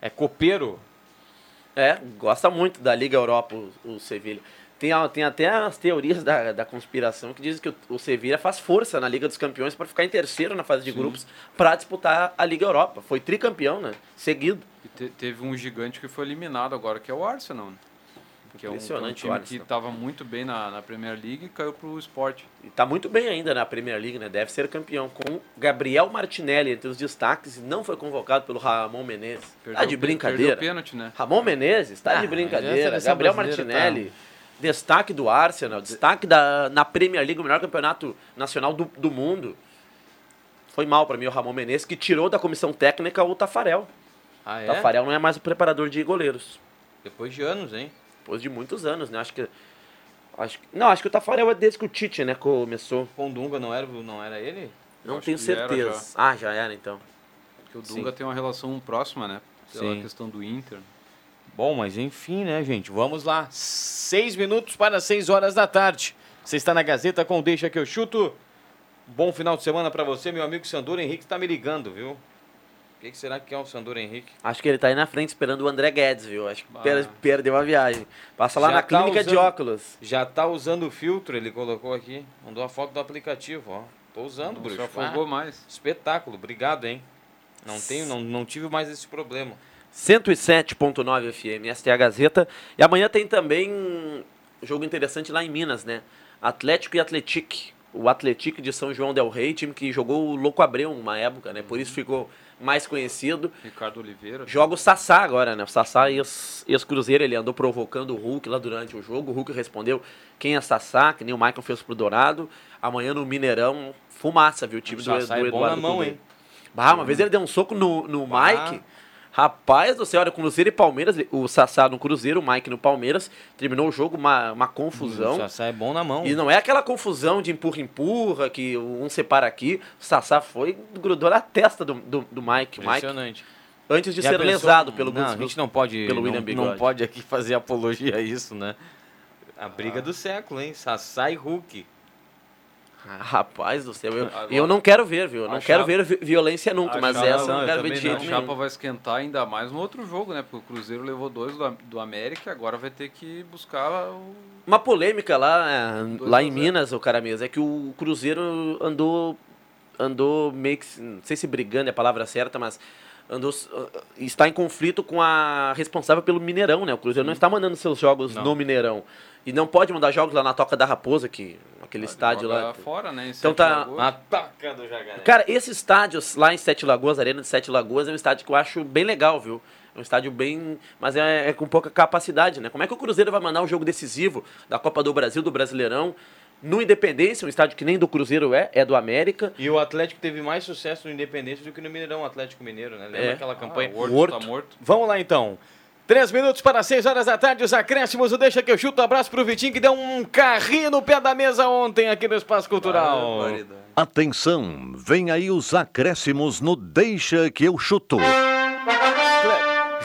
É copeiro. É, gosta muito da Liga Europa, o, o Sevilha. Tem, tem até as teorias da, da conspiração que dizem que o, o Sevilha faz força na Liga dos Campeões para ficar em terceiro na fase de grupos para disputar a Liga Europa. Foi tricampeão, né? Seguido. E te- teve um gigante que foi eliminado agora, que é o Arsenal. né? Que é um, que é um Impressionante o time que estava muito bem na, na Premier League e caiu pro Sport. E tá muito bem ainda na Premier League, né? Deve ser campeão. Com Gabriel Martinelli entre os destaques e não foi convocado pelo Ramon Menezes. tá de pe- brincadeira. Perdeu pênalti, né? Ramon Menezes, tá Ah, de brincadeira. Gabriel brasileira Martinelli, destaque do Arsenal, destaque da, na Premier League, o melhor campeonato nacional do, do mundo. Foi mal pra mim o Ramon Menezes, que tirou da comissão técnica o Tafarel. Ah, O Tafarel não é mais o preparador de goleiros. Depois de anos, hein? Depois de muitos anos, né? Acho que. Acho, não, acho que o Tafarel é desde que o Tite, né, começou. Pondunga não era, não era ele? Não tenho certeza. Ah, já era então. Porque o Dunga tem uma relação próxima, né? Pela Sim. questão do Inter. Bom, mas enfim, né, gente? Vamos lá. Seis minutos para seis horas da tarde. Você está na Gazeta com Deixa Que Eu Chuto. Bom final de semana para você, meu amigo Sandor Henrique está me ligando, viu? O que, que será que é o Sandor Henrique? Acho que ele tá aí na frente esperando o André Guedes, viu? Acho que Ah. per- perdeu a viagem. Passa lá Já na tá clínica de usando- óculos. Já tá usando o filtro, ele colocou aqui. Mandou a foto do aplicativo, ó. Tô usando, Não bruxo. se afogou Ah, mais. espetáculo, obrigado, hein? Não tenho, não, não tive mais esse problema. 107.9 FM, esta é a Gazeta. E amanhã tem também um jogo interessante lá em Minas, né? Atlético e Atletique. O Atletique de São João del Rei, time que jogou o Louco Abreu uma época, né? Por isso ficou mais conhecido. Ricardo Oliveira. Joga o Sassá agora, né? O Sassá ex- ex-cruzeiro, ele andou provocando o Hulk lá durante o jogo. O Hulk respondeu quem é Sassá, que nem o Michael fez pro Dourado. Amanhã no Mineirão, fumaça, viu? O time O do, do Sassá é bom Eduardo na mão, hein? Bah, uma vez ele deu um soco no, no Bah. Mike. Rapaz do céu, era Cruzeiro e Palmeiras. O Sassá no Cruzeiro, o Mike no Palmeiras. Terminou o jogo, uma, uma O confusão. Sassá é bom na mão. E não é aquela confusão de empurra-empurra, que um separa aqui. O Sassá foi, grudou na testa do, do, do Mike. Mike, Impressionante. antes de Já ser pensou- lesado pelo Não, a gente não pode, pelo não, William não Bigode. pode aqui <laughs> fazer apologia a isso, né? A briga do século, hein? Sassá e Hulk. Ah, Rapaz do céu, eu, Agora- eu não quero ver, viu? Eu não A quero chapa- ver vi- violência nunca, a mas chapa- essa eu não, não eu quero ver de A jeito não. nenhum. chapa vai esquentar ainda mais no outro jogo, né? Porque o Cruzeiro levou dois do, do América, agora vai ter que buscar o. Uma polêmica lá, é, Dois lá a em zero. Minas, o cara mesmo, é que o Cruzeiro andou, andou meio que, não sei se brigando é a palavra certa, mas andou, uh, está em conflito com a responsável pelo Mineirão, né? O Cruzeiro não está mandando seus jogos Não. no Mineirão. E não pode mandar jogos lá na Toca da Raposa, que aquele estádio lá. fora, né? em Então Sete tá- Lagoas. Ataca do Jacaré. Cara, esse estádio lá em Sete Lagoas, Arena de Sete Lagoas, é um estádio que eu acho bem legal, viu? É um estádio bem. Mas é, é com pouca capacidade, né? Como é que o Cruzeiro vai mandar um jogo decisivo da Copa do Brasil, do Brasileirão, no Independência, um estádio que nem do Cruzeiro é, é do América. E o Atlético teve mais sucesso no Independência do que no Mineirão, o Atlético Mineiro, né? Lembra É. aquela campanha? Ah, o Horto, O Horto. tá morto. Vamos lá então. Três minutos para seis horas da tarde, os acréscimos, o Deixa que eu chuto. Abraço pro Vitinho que deu um carrinho no pé da mesa ontem aqui no Espaço Cultural. Atenção, vem aí os acréscimos no Deixa que eu chuto.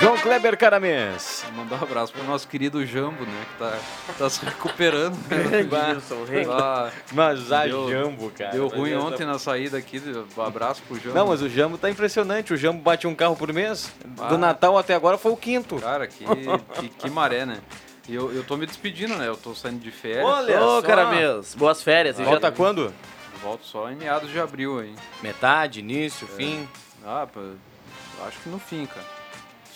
João Kleber Caramês. Mandar um abraço pro nosso querido Jambo, né? Que tá, tá se recuperando. né? Wilson Rei. Tá- Mas a Deu- Jambo, cara. Deu ruim ontem na saída aqui. Um abraço pro Jambo. Não, mas o Jambo tá impressionante. O Jambo bate um carro por mês. Ah. Do Natal até agora foi o quinto. Cara, que, que, que maré, né? E eu, eu tô me despedindo, né? Eu tô saindo de férias. Olha Ô, só. Caramês, boas férias. Já- Volta quando? Volto só em meados de abril aí. Metade, início, fim. Ah, pô, acho que no fim, cara.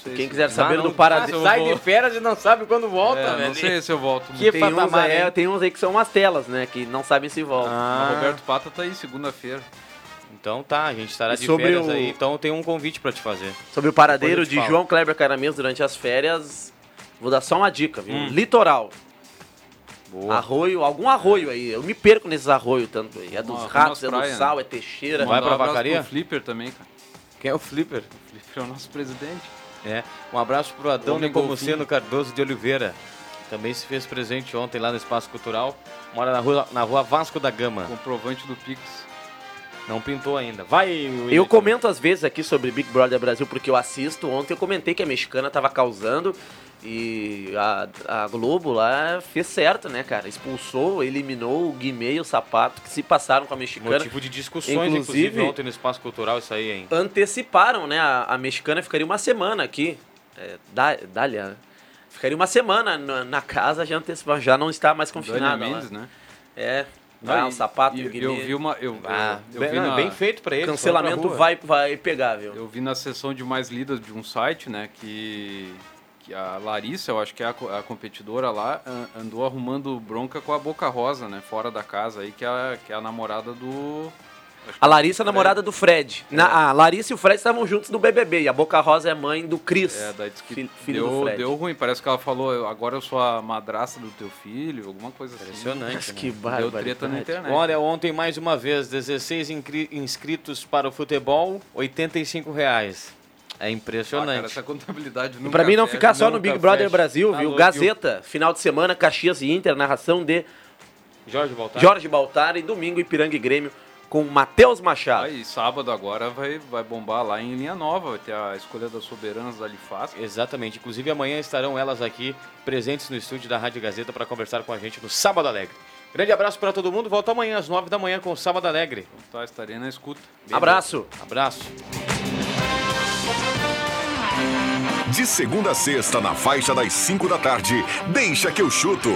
Não sei Quem se- quiser saber Ah, do não- paradeiro. ah, sai de férias e não sabe quando volta, É, velho. não sei se eu volto. Que Tem uns, patamar, é, tem uns aí que são umas telas, né? Que não sabem se voltam. O Ah, Roberto Pata tá aí segunda-feira. então tá, a gente estará E de sobre férias o- aí, então tem um convite pra te fazer. Sobre o paradeiro de falo. João Kleber Caramês durante as férias, vou dar só uma dica, viu? Hum. Litoral. Boa. Arroio, algum arroio aí. Eu me perco nesses arroios tanto aí. É dos Uma- ratos, é do praia, sal, né? é Teixeira. Vai pra vacaria? pro Flipper também, cara. Quem é o Flipper? O Flipper é o nosso presidente. É. Um abraço pro Adão Homem Nepomuceno. Cardoso de Oliveira. Também se fez presente ontem lá no Espaço Cultural. Mora na rua, na rua Vasco da Gama. Comprovante do Pix. Não pintou ainda. Vai, Eu William. comento às vezes aqui sobre Big Brother Brasil porque eu assisto. Ontem eu comentei que a mexicana tava causando e a, a Globo lá fez certo, né, cara? Expulsou, eliminou o Guimê e o Sapato que se passaram com a mexicana. Motivo de discussões, inclusive, Inclusive- ontem no Espaço Cultural, isso aí, hein? Anteciparam, né? A, a mexicana ficaria uma semana aqui. É, Dá- Dália, né? Ficaria uma semana na, na casa, já anteciparam, já não está mais confinada. Mendes, né? É, vai, e- o sapato e, e Guimê. Eu vi uma. Eu, Ah, eu, eu bem, vi não, na, bem feito pra eles. Cancelamento vai, vai pegar, viu? Eu vi na sessão de mais lidas de um site, né, que, que a Larissa, eu acho que é a, a competidora lá, an- andou arrumando bronca com a Boca Rosa, né, fora da casa aí, que é que é a namorada do... A é Larissa, do namorada do Fred. Na, a Larissa e o Fred estavam juntos no BBB. E a Boca Rosa é mãe do Cris. É, daí diz que Filho- filho do deu, Fred. deu ruim, parece que ela falou, "Eu- agora eu sou a madrasta do teu filho, alguma coisa assim. Impressionante. que né? Deu treta na internet. Olha, ontem mais uma vez, 16 incri- inscritos para o futebol, 85 reais. É Ah, impressionante. cara, essa contabilidade E nunca pra mim não ficar só no Big Brother fecha. Brasil, Tá viu? louco. Gazeta, final de semana, Caxias e Inter, narração de Jorge Baltar. Jorge Baltar e domingo Ipiranga e Grêmio com Matheus Machado. Aí, sábado agora vai, vai bombar lá em Linha Nova, vai ter a escolha das soberanas da Lifaz. Exatamente. Inclusive amanhã estarão elas aqui presentes no estúdio da Rádio Gazeta para conversar com a gente no Sábado Alegre. Grande abraço para todo mundo. Volta amanhã às 9 da manhã com o Sábado Alegre. Tá, estarei na escuta. Abraço. Abraço. De segunda a sexta, na faixa das 5 da tarde, deixa que eu chuto.